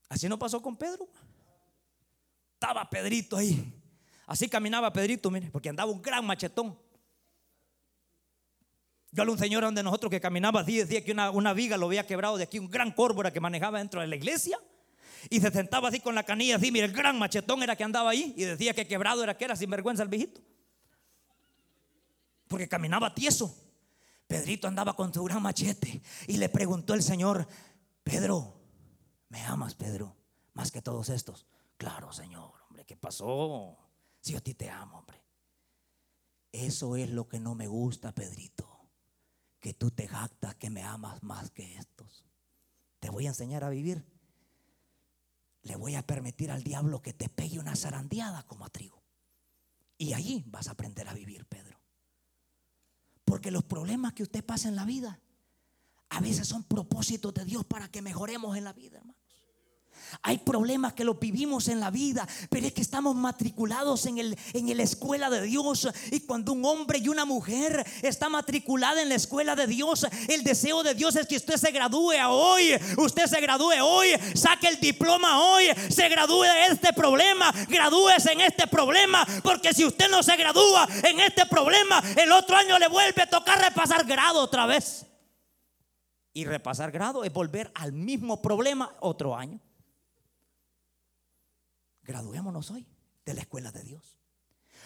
B: Así no pasó con Pedro. Estaba Pedrito ahí. Así caminaba Pedrito, mire, porque andaba un gran machetón. Yo a un señor donde nosotros que caminaba así decía que una, viga lo había quebrado de aquí, un gran córbora que manejaba dentro de la iglesia. Y se sentaba así con la canilla así, mire, el gran machetón era que andaba ahí y decía que quebrado era que era sinvergüenza el viejito porque caminaba tieso. Pedrito andaba con su gran machete y le preguntó el Señor, Pedro, ¿me amas, Pedro? Más que todos estos. Claro, Señor, hombre, ¿qué pasó? Si yo a ti te amo, hombre. Eso es lo que no me gusta, Pedrito. Que tú te jactas que me amas más que estos. Te voy a enseñar a vivir. Le voy a permitir al diablo que te pegue una zarandeada como a trigo. Y allí vas a aprender a vivir, Pedro. Porque los problemas que usted pasa en la vida a veces son propósitos de Dios para que mejoremos en la vida, hermano. Hay problemas que los vivimos en la vida, pero es que estamos matriculados en, el, en la escuela de Dios. Y cuando un hombre y una mujer está matriculada en la escuela de Dios, el deseo de Dios es que usted se gradúe hoy. Usted se gradúe hoy, saque el diploma hoy, se gradúe de este problema, gradúese en este problema. Porque si usted no se gradúa en este problema, el otro año le vuelve a tocar repasar grado otra vez. Y repasar grado es volver al mismo problema otro año graduémonos hoy de la escuela de Dios.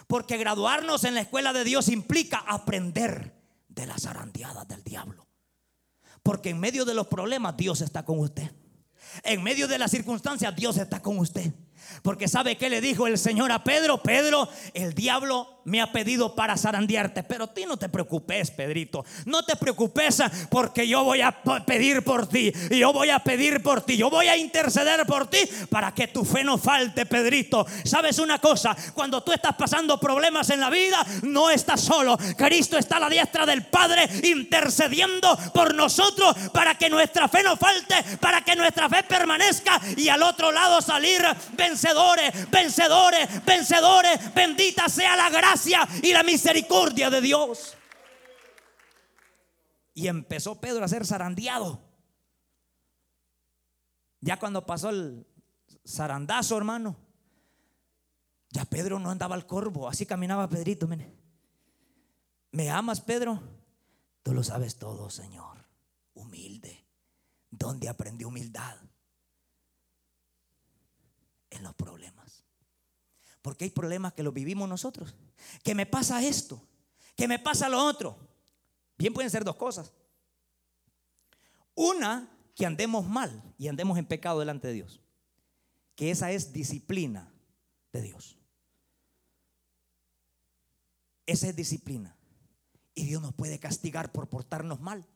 B: Porque graduarnos en la escuela de Dios implica aprender de las zarandeadas del diablo. Porque en medio de los problemas Dios está con usted. En medio de las circunstancias Dios está con usted. Porque sabe que le dijo el Señor a Pedro, Pedro, el diablo me ha pedido para zarandearte, pero ti no te preocupes, Pedrito. No te preocupes porque yo voy a pedir por ti. Yo voy a pedir por ti. Yo voy a interceder por ti para que tu fe no falte, Pedrito. ¿Sabes una cosa? Cuando tú estás pasando problemas en la vida, no estás solo. Cristo está a la diestra del Padre intercediendo por nosotros para que nuestra fe no falte, para que nuestra fe permanezca y al otro lado salir vencedores, vencedores, vencedores. Bendita sea la gracia y la misericordia de Dios. Y empezó Pedro a ser zarandeado. Ya cuando pasó el zarandazo, hermano, ya Pedro no andaba al corvo, así caminaba Pedrito, mire. ¿Me amas, Pedro? Tú lo sabes todo, Señor. Humilde. ¿Dónde aprendí humildad? En los problemas. Porque hay problemas que los vivimos nosotros. Que me pasa esto, que me pasa lo otro. Bien pueden ser dos cosas. Una, que andemos mal y andemos en pecado delante de Dios. Que esa es disciplina de Dios. Esa es disciplina. Y Dios nos puede castigar por portarnos mal.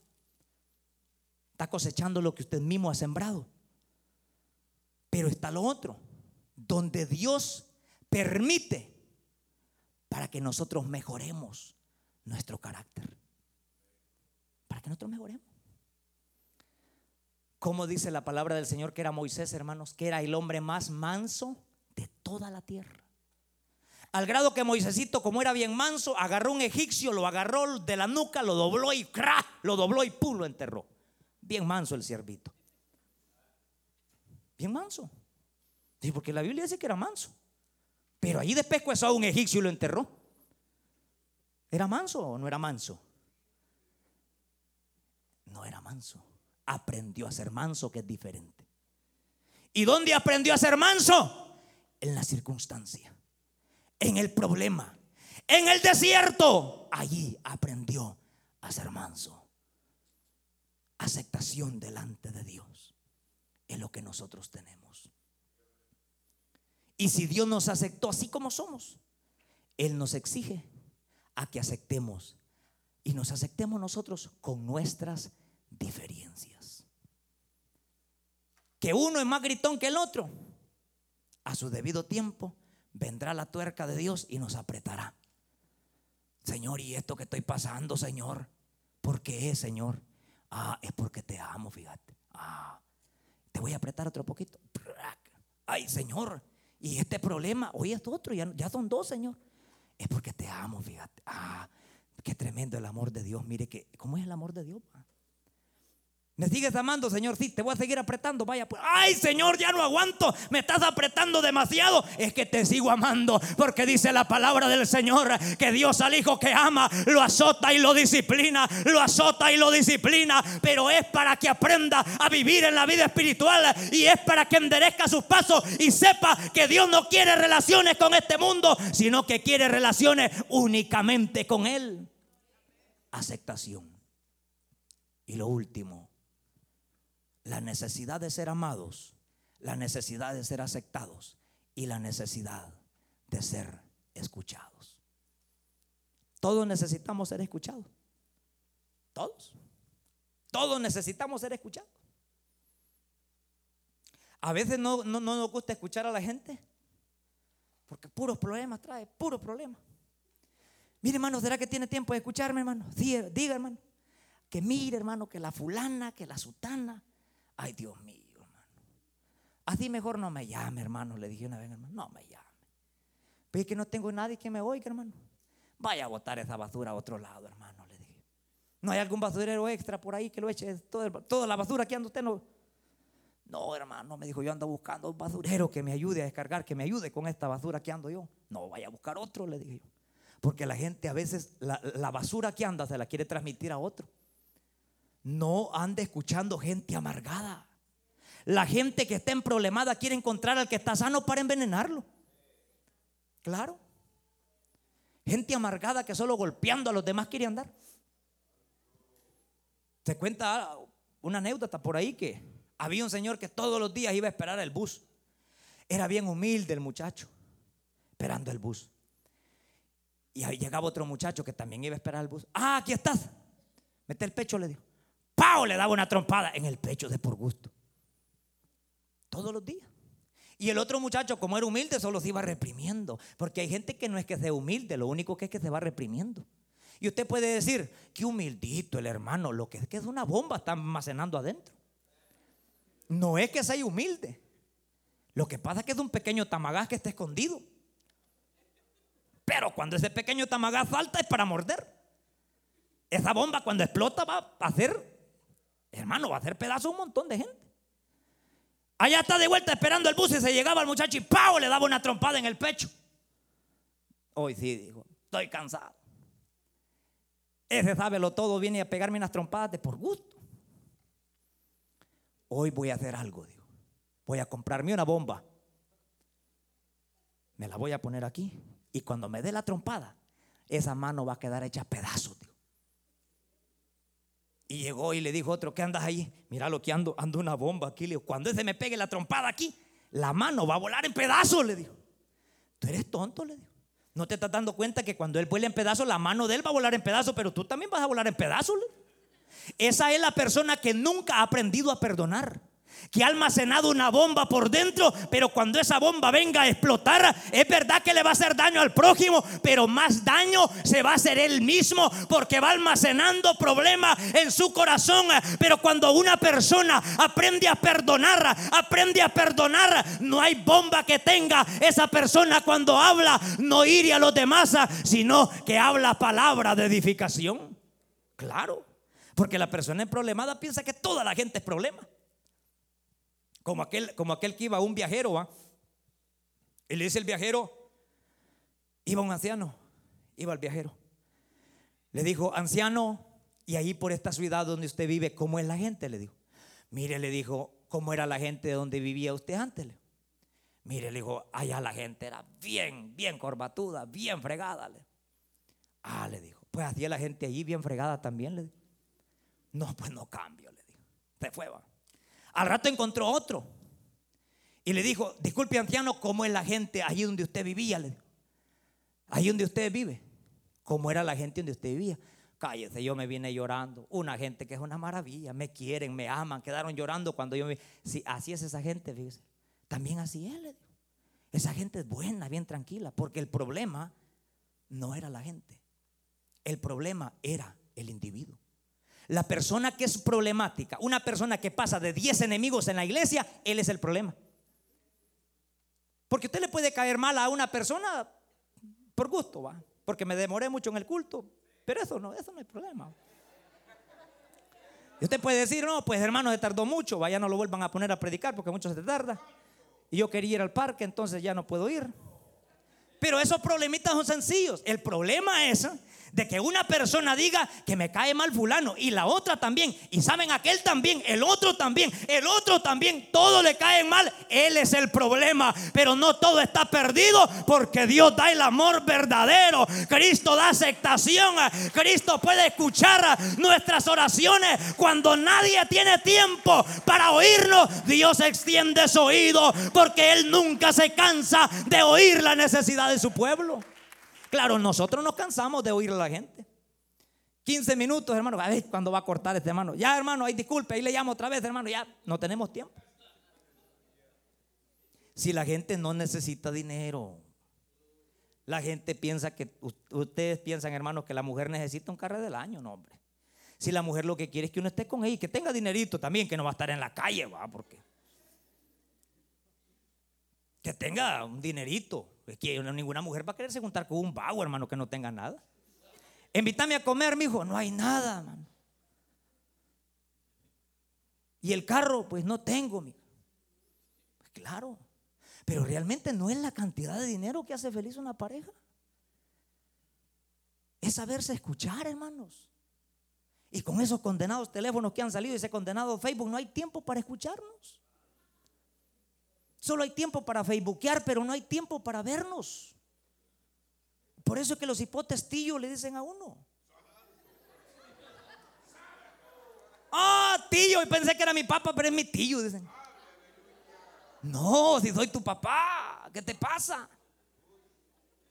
B: Está cosechando lo que usted mismo ha sembrado. Pero está lo otro, donde Dios permite para que nosotros mejoremos nuestro carácter. Para que nosotros mejoremos. Como dice la palabra del Señor que era Moisés, hermanos, que era el hombre más manso de toda la tierra. Al grado que Moisésito, como era bien manso, agarró un egipcio, lo agarró de la nuca, lo dobló y ¡cra! lo dobló y ¡pum! lo enterró. Bien manso el siervito. Bien manso. Porque la Biblia dice que era manso. Pero allí después a un egipcio y lo enterró. ¿Era manso o no era manso? No era manso aprendió a ser manso, que es diferente. ¿Y dónde aprendió a ser manso? En la circunstancia, en el problema, en el desierto. Allí aprendió a ser manso. Aceptación delante de Dios es lo que nosotros tenemos. Y si Dios nos aceptó así como somos, Él nos exige a que aceptemos y nos aceptemos nosotros con nuestras diferencias. Que uno es más gritón que el otro. A su debido tiempo vendrá la tuerca de Dios y nos apretará. Señor, ¿y esto que estoy pasando, Señor? ¿Por qué Señor? Ah, es porque te amo, fíjate. Ah, te voy a apretar otro poquito. Ay, Señor, y este problema, hoy es otro, ya, ya son dos, Señor. Es porque te amo, fíjate. Ah, qué tremendo el amor de Dios. Mire que, ¿cómo es el amor de Dios? ¿Me sigues amando, Señor? Sí, te voy a seguir apretando. Vaya, pues. Ay, Señor, ya no aguanto. Me estás apretando demasiado. Es que te sigo amando. Porque dice la palabra del Señor que Dios al hijo que ama lo azota y lo disciplina. Lo azota y lo disciplina. Pero es para que aprenda a vivir en la vida espiritual. Y es para que enderezca sus pasos y sepa que Dios no quiere relaciones con este mundo, sino que quiere relaciones únicamente con Él. Aceptación. Y lo último la necesidad de ser amados, la necesidad de ser aceptados y la necesidad de ser escuchados. Todos necesitamos ser escuchados. Todos. Todos necesitamos ser escuchados. A veces no, no, nos gusta escuchar a la gente porque puros problemas trae, puros problemas. Mire, hermano, ¿será que tiene tiempo de escucharme, hermano? Diga, diga, hermano. Que mire, hermano, que la fulana, que la sutana, Ay, Dios mío, hermano. Así mejor no me llame, hermano. Le dije una vez, hermano, no me llame. Pero es que no tengo nadie que me oiga, hermano. Vaya a botar esa basura a otro lado, hermano, le dije. ¿No hay algún basurero extra por ahí que lo eche toda la basura que anda usted? No, no, hermano, me dijo, yo ando buscando un basurero que me ayude a descargar, que me ayude con esta basura que ando yo. No, vaya a buscar otro, le dije yo. Porque la gente a veces la, la basura que anda se la quiere transmitir a otro. No ande escuchando gente amargada. La gente que está en problemada quiere encontrar al que está sano para envenenarlo. Claro. Gente amargada que solo golpeando a los demás quiere andar. Se cuenta una anécdota por ahí que había un señor que todos los días iba a esperar el bus. Era bien humilde el muchacho, esperando el bus. Y ahí llegaba otro muchacho que también iba a esperar el bus. Ah, aquí estás. Mete el pecho, le dijo. ¡Pau! Le daba una trompada en el pecho de por gusto. Todos los días. Y el otro muchacho, como era humilde, solo se iba reprimiendo. Porque hay gente que no es que sea humilde, lo único que es que se va reprimiendo. Y usted puede decir, qué humildito el hermano, lo que es que es una bomba, está almacenando adentro. No es que sea humilde. Lo que pasa es que es un pequeño tamagás que está escondido. Pero cuando ese pequeño tamagás falta es para morder. Esa bomba cuando explota va a hacer Hermano, va a hacer pedazo un montón de gente. Allá está de vuelta esperando el bus y se llegaba el muchacho y ¡pau! le daba una trompada en el pecho. Hoy sí, dijo, estoy cansado. Ese sabe lo todo, viene a pegarme unas trompadas de por gusto. Hoy voy a hacer algo, digo. Voy a comprarme una bomba. Me la voy a poner aquí. Y cuando me dé la trompada, esa mano va a quedar hecha pedazos. Digo. Y llegó y le dijo otro, ¿qué andas ahí? Mira lo que ando, ando una bomba aquí. Le digo, cuando ese me pegue la trompada aquí, la mano va a volar en pedazos, le dijo. Tú eres tonto, le dijo. No te estás dando cuenta que cuando él vuela en pedazos, la mano de él va a volar en pedazos, pero tú también vas a volar en pedazos. Esa es la persona que nunca ha aprendido a perdonar que ha almacenado una bomba por dentro, pero cuando esa bomba venga a explotar, es verdad que le va a hacer daño al prójimo, pero más daño se va a hacer él mismo porque va almacenando problemas en su corazón. Pero cuando una persona aprende a perdonar, aprende a perdonar, no hay bomba que tenga esa persona cuando habla, no ir a los demás, sino que habla palabra de edificación. Claro, porque la persona en problemada piensa que toda la gente es problema. Como aquel, como aquel que iba un viajero, ¿va? Y le dice el viajero, iba un anciano, iba el viajero. Le dijo, anciano, y ahí por esta ciudad donde usted vive, ¿cómo es la gente? Le dijo. Mire, le dijo, ¿cómo era la gente de donde vivía usted antes? Mire, le dijo, allá la gente era bien, bien corbatuda, bien fregada. Ah, le dijo, pues hacía la gente allí bien fregada también, le dijo. No, pues no cambio, le dijo. Se fue, va. Al rato encontró otro. Y le dijo, disculpe anciano, ¿cómo es la gente allí donde usted vivía? Le Allí donde usted vive. ¿Cómo era la gente donde usted vivía? Cállese, yo me vine llorando. Una gente que es una maravilla, me quieren, me aman, quedaron llorando cuando yo me... Sí, así es esa gente. También así es, le Esa gente es buena, bien tranquila, porque el problema no era la gente. El problema era el individuo. La persona que es problemática, una persona que pasa de 10 enemigos en la iglesia, él es el problema. Porque usted le puede caer mal a una persona por gusto, va. Porque me demoré mucho en el culto. Pero eso no, eso no es problema. Y usted puede decir, no, pues hermano, se tardó mucho, vaya, no lo vuelvan a poner a predicar porque mucho se tarda. Y yo quería ir al parque, entonces ya no puedo ir. Pero esos problemitas son sencillos. El problema es de que una persona diga que me cae mal fulano y la otra también, y saben aquel también, el otro también, el otro también, todo le cae mal, él es el problema, pero no todo está perdido porque Dios da el amor verdadero, Cristo da aceptación, Cristo puede escuchar nuestras oraciones. Cuando nadie tiene tiempo para oírnos, Dios extiende su oído porque Él nunca se cansa de oír la necesidad de su pueblo. Claro, nosotros nos cansamos de oír a la gente. 15 minutos, hermano. A ver cuándo va a cortar este hermano. Ya, hermano, ahí disculpe, ahí le llamo otra vez, hermano. Ya no tenemos tiempo. Si la gente no necesita dinero, la gente piensa que ustedes piensan, hermano, que la mujer necesita un carro del año, no, hombre. Si la mujer lo que quiere es que uno esté con ella y que tenga dinerito también, que no va a estar en la calle, va, porque que tenga un dinerito. Ninguna mujer va a quererse juntar con un vago, hermano, que no tenga nada. Invítame a comer, mi hijo. No hay nada, hermano. Y el carro, pues no tengo, mi. Pues claro. Pero realmente no es la cantidad de dinero que hace feliz una pareja. Es saberse escuchar, hermanos. Y con esos condenados teléfonos que han salido y ese condenado Facebook, no hay tiempo para escucharnos. Solo hay tiempo para facebookear, pero no hay tiempo para vernos. Por eso es que los hipotes tío le dicen a uno. Ah, tío, y pensé que era mi papá, pero es mi tío, dicen. No, si soy tu papá, ¿qué te pasa?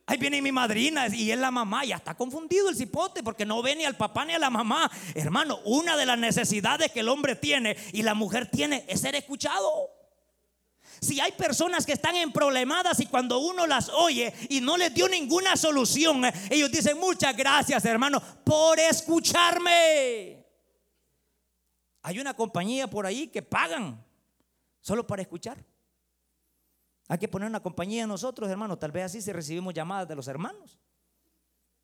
B: Ahí viene mi madrina y es la mamá. Ya está confundido el cipote porque no ve ni al papá ni a la mamá. Hermano, una de las necesidades que el hombre tiene y la mujer tiene es ser escuchado. Si hay personas que están en problemadas y cuando uno las oye y no les dio ninguna solución, ellos dicen muchas gracias hermano por escucharme. Hay una compañía por ahí que pagan solo para escuchar. Hay que poner una compañía nosotros, hermano. Tal vez así si recibimos llamadas de los hermanos.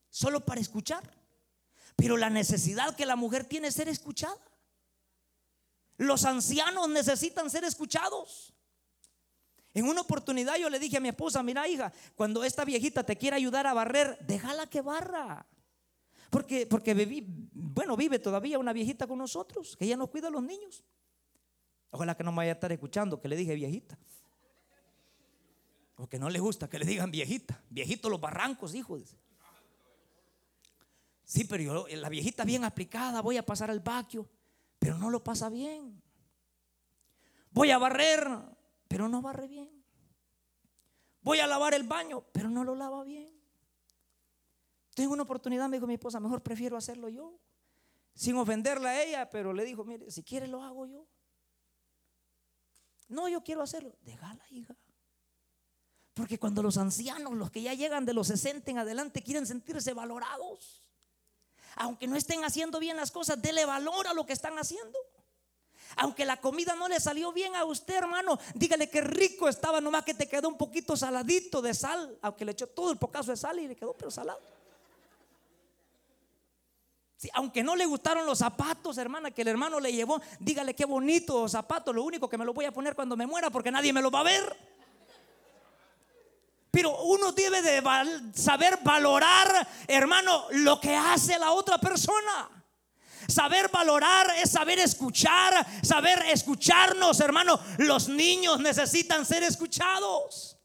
B: Solo para escuchar. Pero la necesidad que la mujer tiene es ser escuchada. Los ancianos necesitan ser escuchados. En una oportunidad yo le dije a mi esposa, mira hija, cuando esta viejita te quiera ayudar a barrer, déjala que barra. Porque, porque bueno, vive todavía una viejita con nosotros, que ella nos cuida a los niños. Ojalá que no me vaya a estar escuchando que le dije viejita. O que no le gusta que le digan viejita. Viejito los barrancos, hijo. Sí, pero yo, la viejita bien aplicada, voy a pasar al vaquio, pero no lo pasa bien. Voy a barrer, pero no barre bien. Voy a lavar el baño, pero no lo lava bien. Tengo una oportunidad, me dijo mi esposa, mejor prefiero hacerlo yo. Sin ofenderla a ella, pero le dijo, mire, si quiere lo hago yo. No, yo quiero hacerlo. Déjala, hija. Porque cuando los ancianos, los que ya llegan de los 60 en adelante, quieren sentirse valorados. Aunque no estén haciendo bien las cosas, dele valor a lo que están haciendo. Aunque la comida no le salió bien a usted, hermano, dígale que rico estaba, nomás que te quedó un poquito saladito de sal, aunque le echó todo el pocazo de sal y le quedó pero salado. aunque no le gustaron los zapatos, hermana, que el hermano le llevó, dígale qué bonito zapatos, lo único que me lo voy a poner cuando me muera porque nadie me lo va a ver. Pero uno debe de saber valorar, hermano, lo que hace la otra persona. Saber valorar es saber escuchar, saber escucharnos, hermano. Los niños necesitan ser escuchados.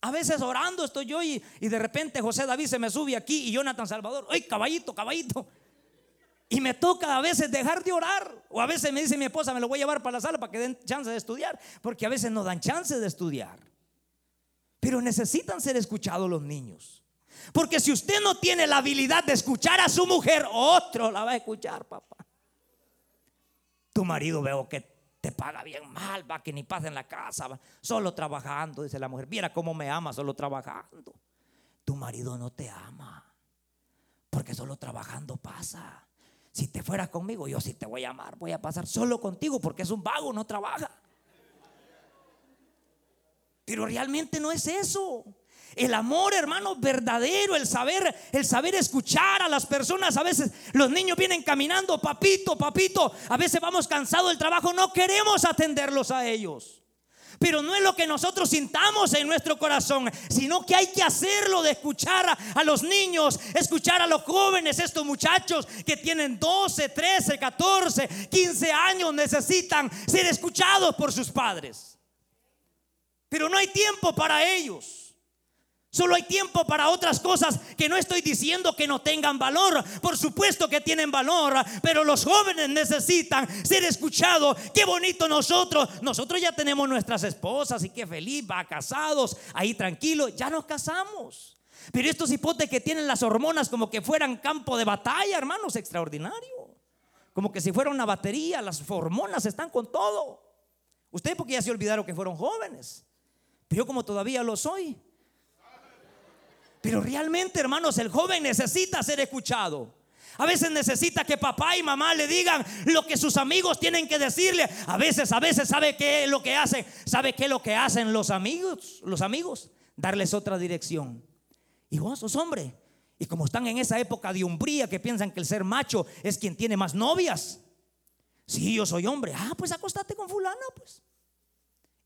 B: A veces orando estoy yo y, de repente José David se me sube aquí y Jonathan Salvador, ¡ay, caballito, caballito! Y me toca a veces dejar de orar. O a veces me dice mi esposa, me lo voy a llevar para la sala para que den chance de estudiar. Porque a veces no dan chance de estudiar. Pero necesitan ser escuchados los niños. Porque si usted no tiene la habilidad de escuchar a su mujer, otro la va a escuchar, papá. Tu marido veo que te paga bien mal, va que ni pasa en la casa, va, solo trabajando, dice la mujer. Mira cómo me ama solo trabajando. Tu marido no te ama, porque solo trabajando pasa. Si te fueras conmigo, yo sí te voy a amar, voy a pasar solo contigo porque es un vago, no trabaja. Pero realmente no es eso. El amor, hermano, verdadero, el saber, el saber escuchar a las personas. A veces los niños vienen caminando, papito, papito. A veces vamos cansados del trabajo, no queremos atenderlos a ellos. Pero no es lo que nosotros sintamos en nuestro corazón, sino que hay que hacerlo de escuchar a, a, los niños, escuchar a los jóvenes, estos muchachos que tienen 12, 13, 14, 15 años, necesitan ser escuchados por sus padres. Pero no hay tiempo para ellos. Solo hay tiempo para otras cosas que no estoy diciendo que no tengan valor. Por supuesto que tienen valor, pero los jóvenes necesitan ser escuchados. Qué bonito nosotros. Nosotros ya tenemos nuestras esposas y qué feliz, va casados, ahí tranquilos. Ya nos casamos. Pero estos hipotes que tienen las hormonas como que fueran campo de batalla, hermanos, extraordinario. Como que si fuera una batería, las hormonas están con todo. Ustedes porque ya se olvidaron que fueron jóvenes. Pero yo como todavía lo soy. Pero realmente, hermanos, el joven necesita ser escuchado. A veces necesita que papá y mamá le digan lo que sus amigos tienen que decirle. A veces, a veces sabe qué es lo que hacen. ¿Sabe qué es lo que hacen los amigos? Los amigos. Darles otra dirección. Y vos sos hombre. Y como están en esa época de umbría que piensan que el ser macho es quien tiene más novias. Si yo soy hombre. Ah, pues acostate con fulana, pues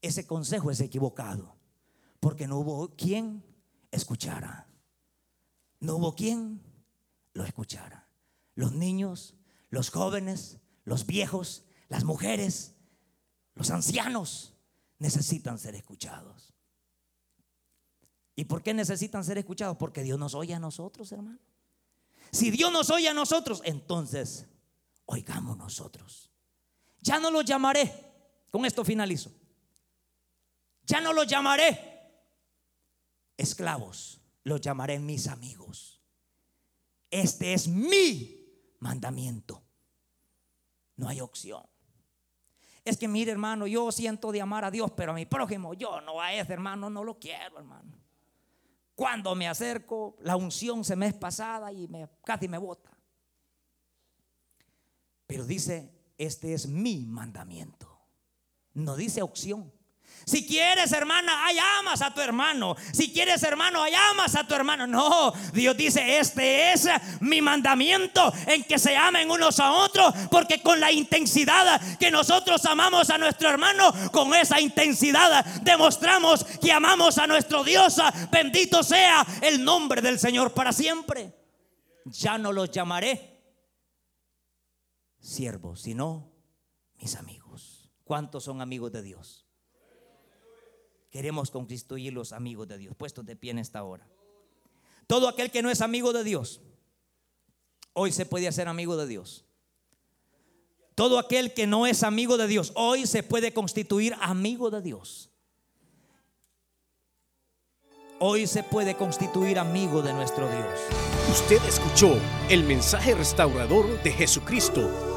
B: ese consejo es equivocado. Porque no hubo quien escuchara. No hubo quien lo escuchara. Los niños, los jóvenes, los viejos, las mujeres, los ancianos necesitan ser escuchados. ¿Y por qué necesitan ser escuchados? Porque Dios nos oye a nosotros, hermano. Si Dios nos oye a nosotros, entonces oigamos nosotros. Ya no los llamaré. Con esto finalizo. Ya no los llamaré esclavos, los llamaré mis amigos. Este es mi mandamiento. No hay opción. Es que mire, hermano, yo siento de amar a Dios, pero a mi prójimo, yo no a ese hermano, no lo quiero, hermano. Cuando me acerco, la unción se me es pasada y me, casi me bota. Pero dice, este es mi mandamiento. No dice opción. Si quieres, hermana, hay amas a tu hermano. Si quieres, hermano, hay amas a tu hermano. No, Dios dice, este es mi mandamiento en que se amen unos a otros, porque con la intensidad que nosotros amamos a nuestro hermano, con esa intensidad demostramos que amamos a nuestro Dios. Bendito sea el nombre del Señor para siempre. Ya no los llamaré siervos, sino mis amigos. ¿Cuántos son amigos de Dios? Queremos constituir los amigos de Dios, puestos de pie en esta hora. Todo aquel que no es amigo de Dios, hoy se puede hacer amigo de Dios. Todo aquel que no es amigo de Dios, hoy se puede constituir amigo de Dios. Hoy se puede constituir amigo de nuestro Dios.
A: Usted escuchó el mensaje restaurador de Jesucristo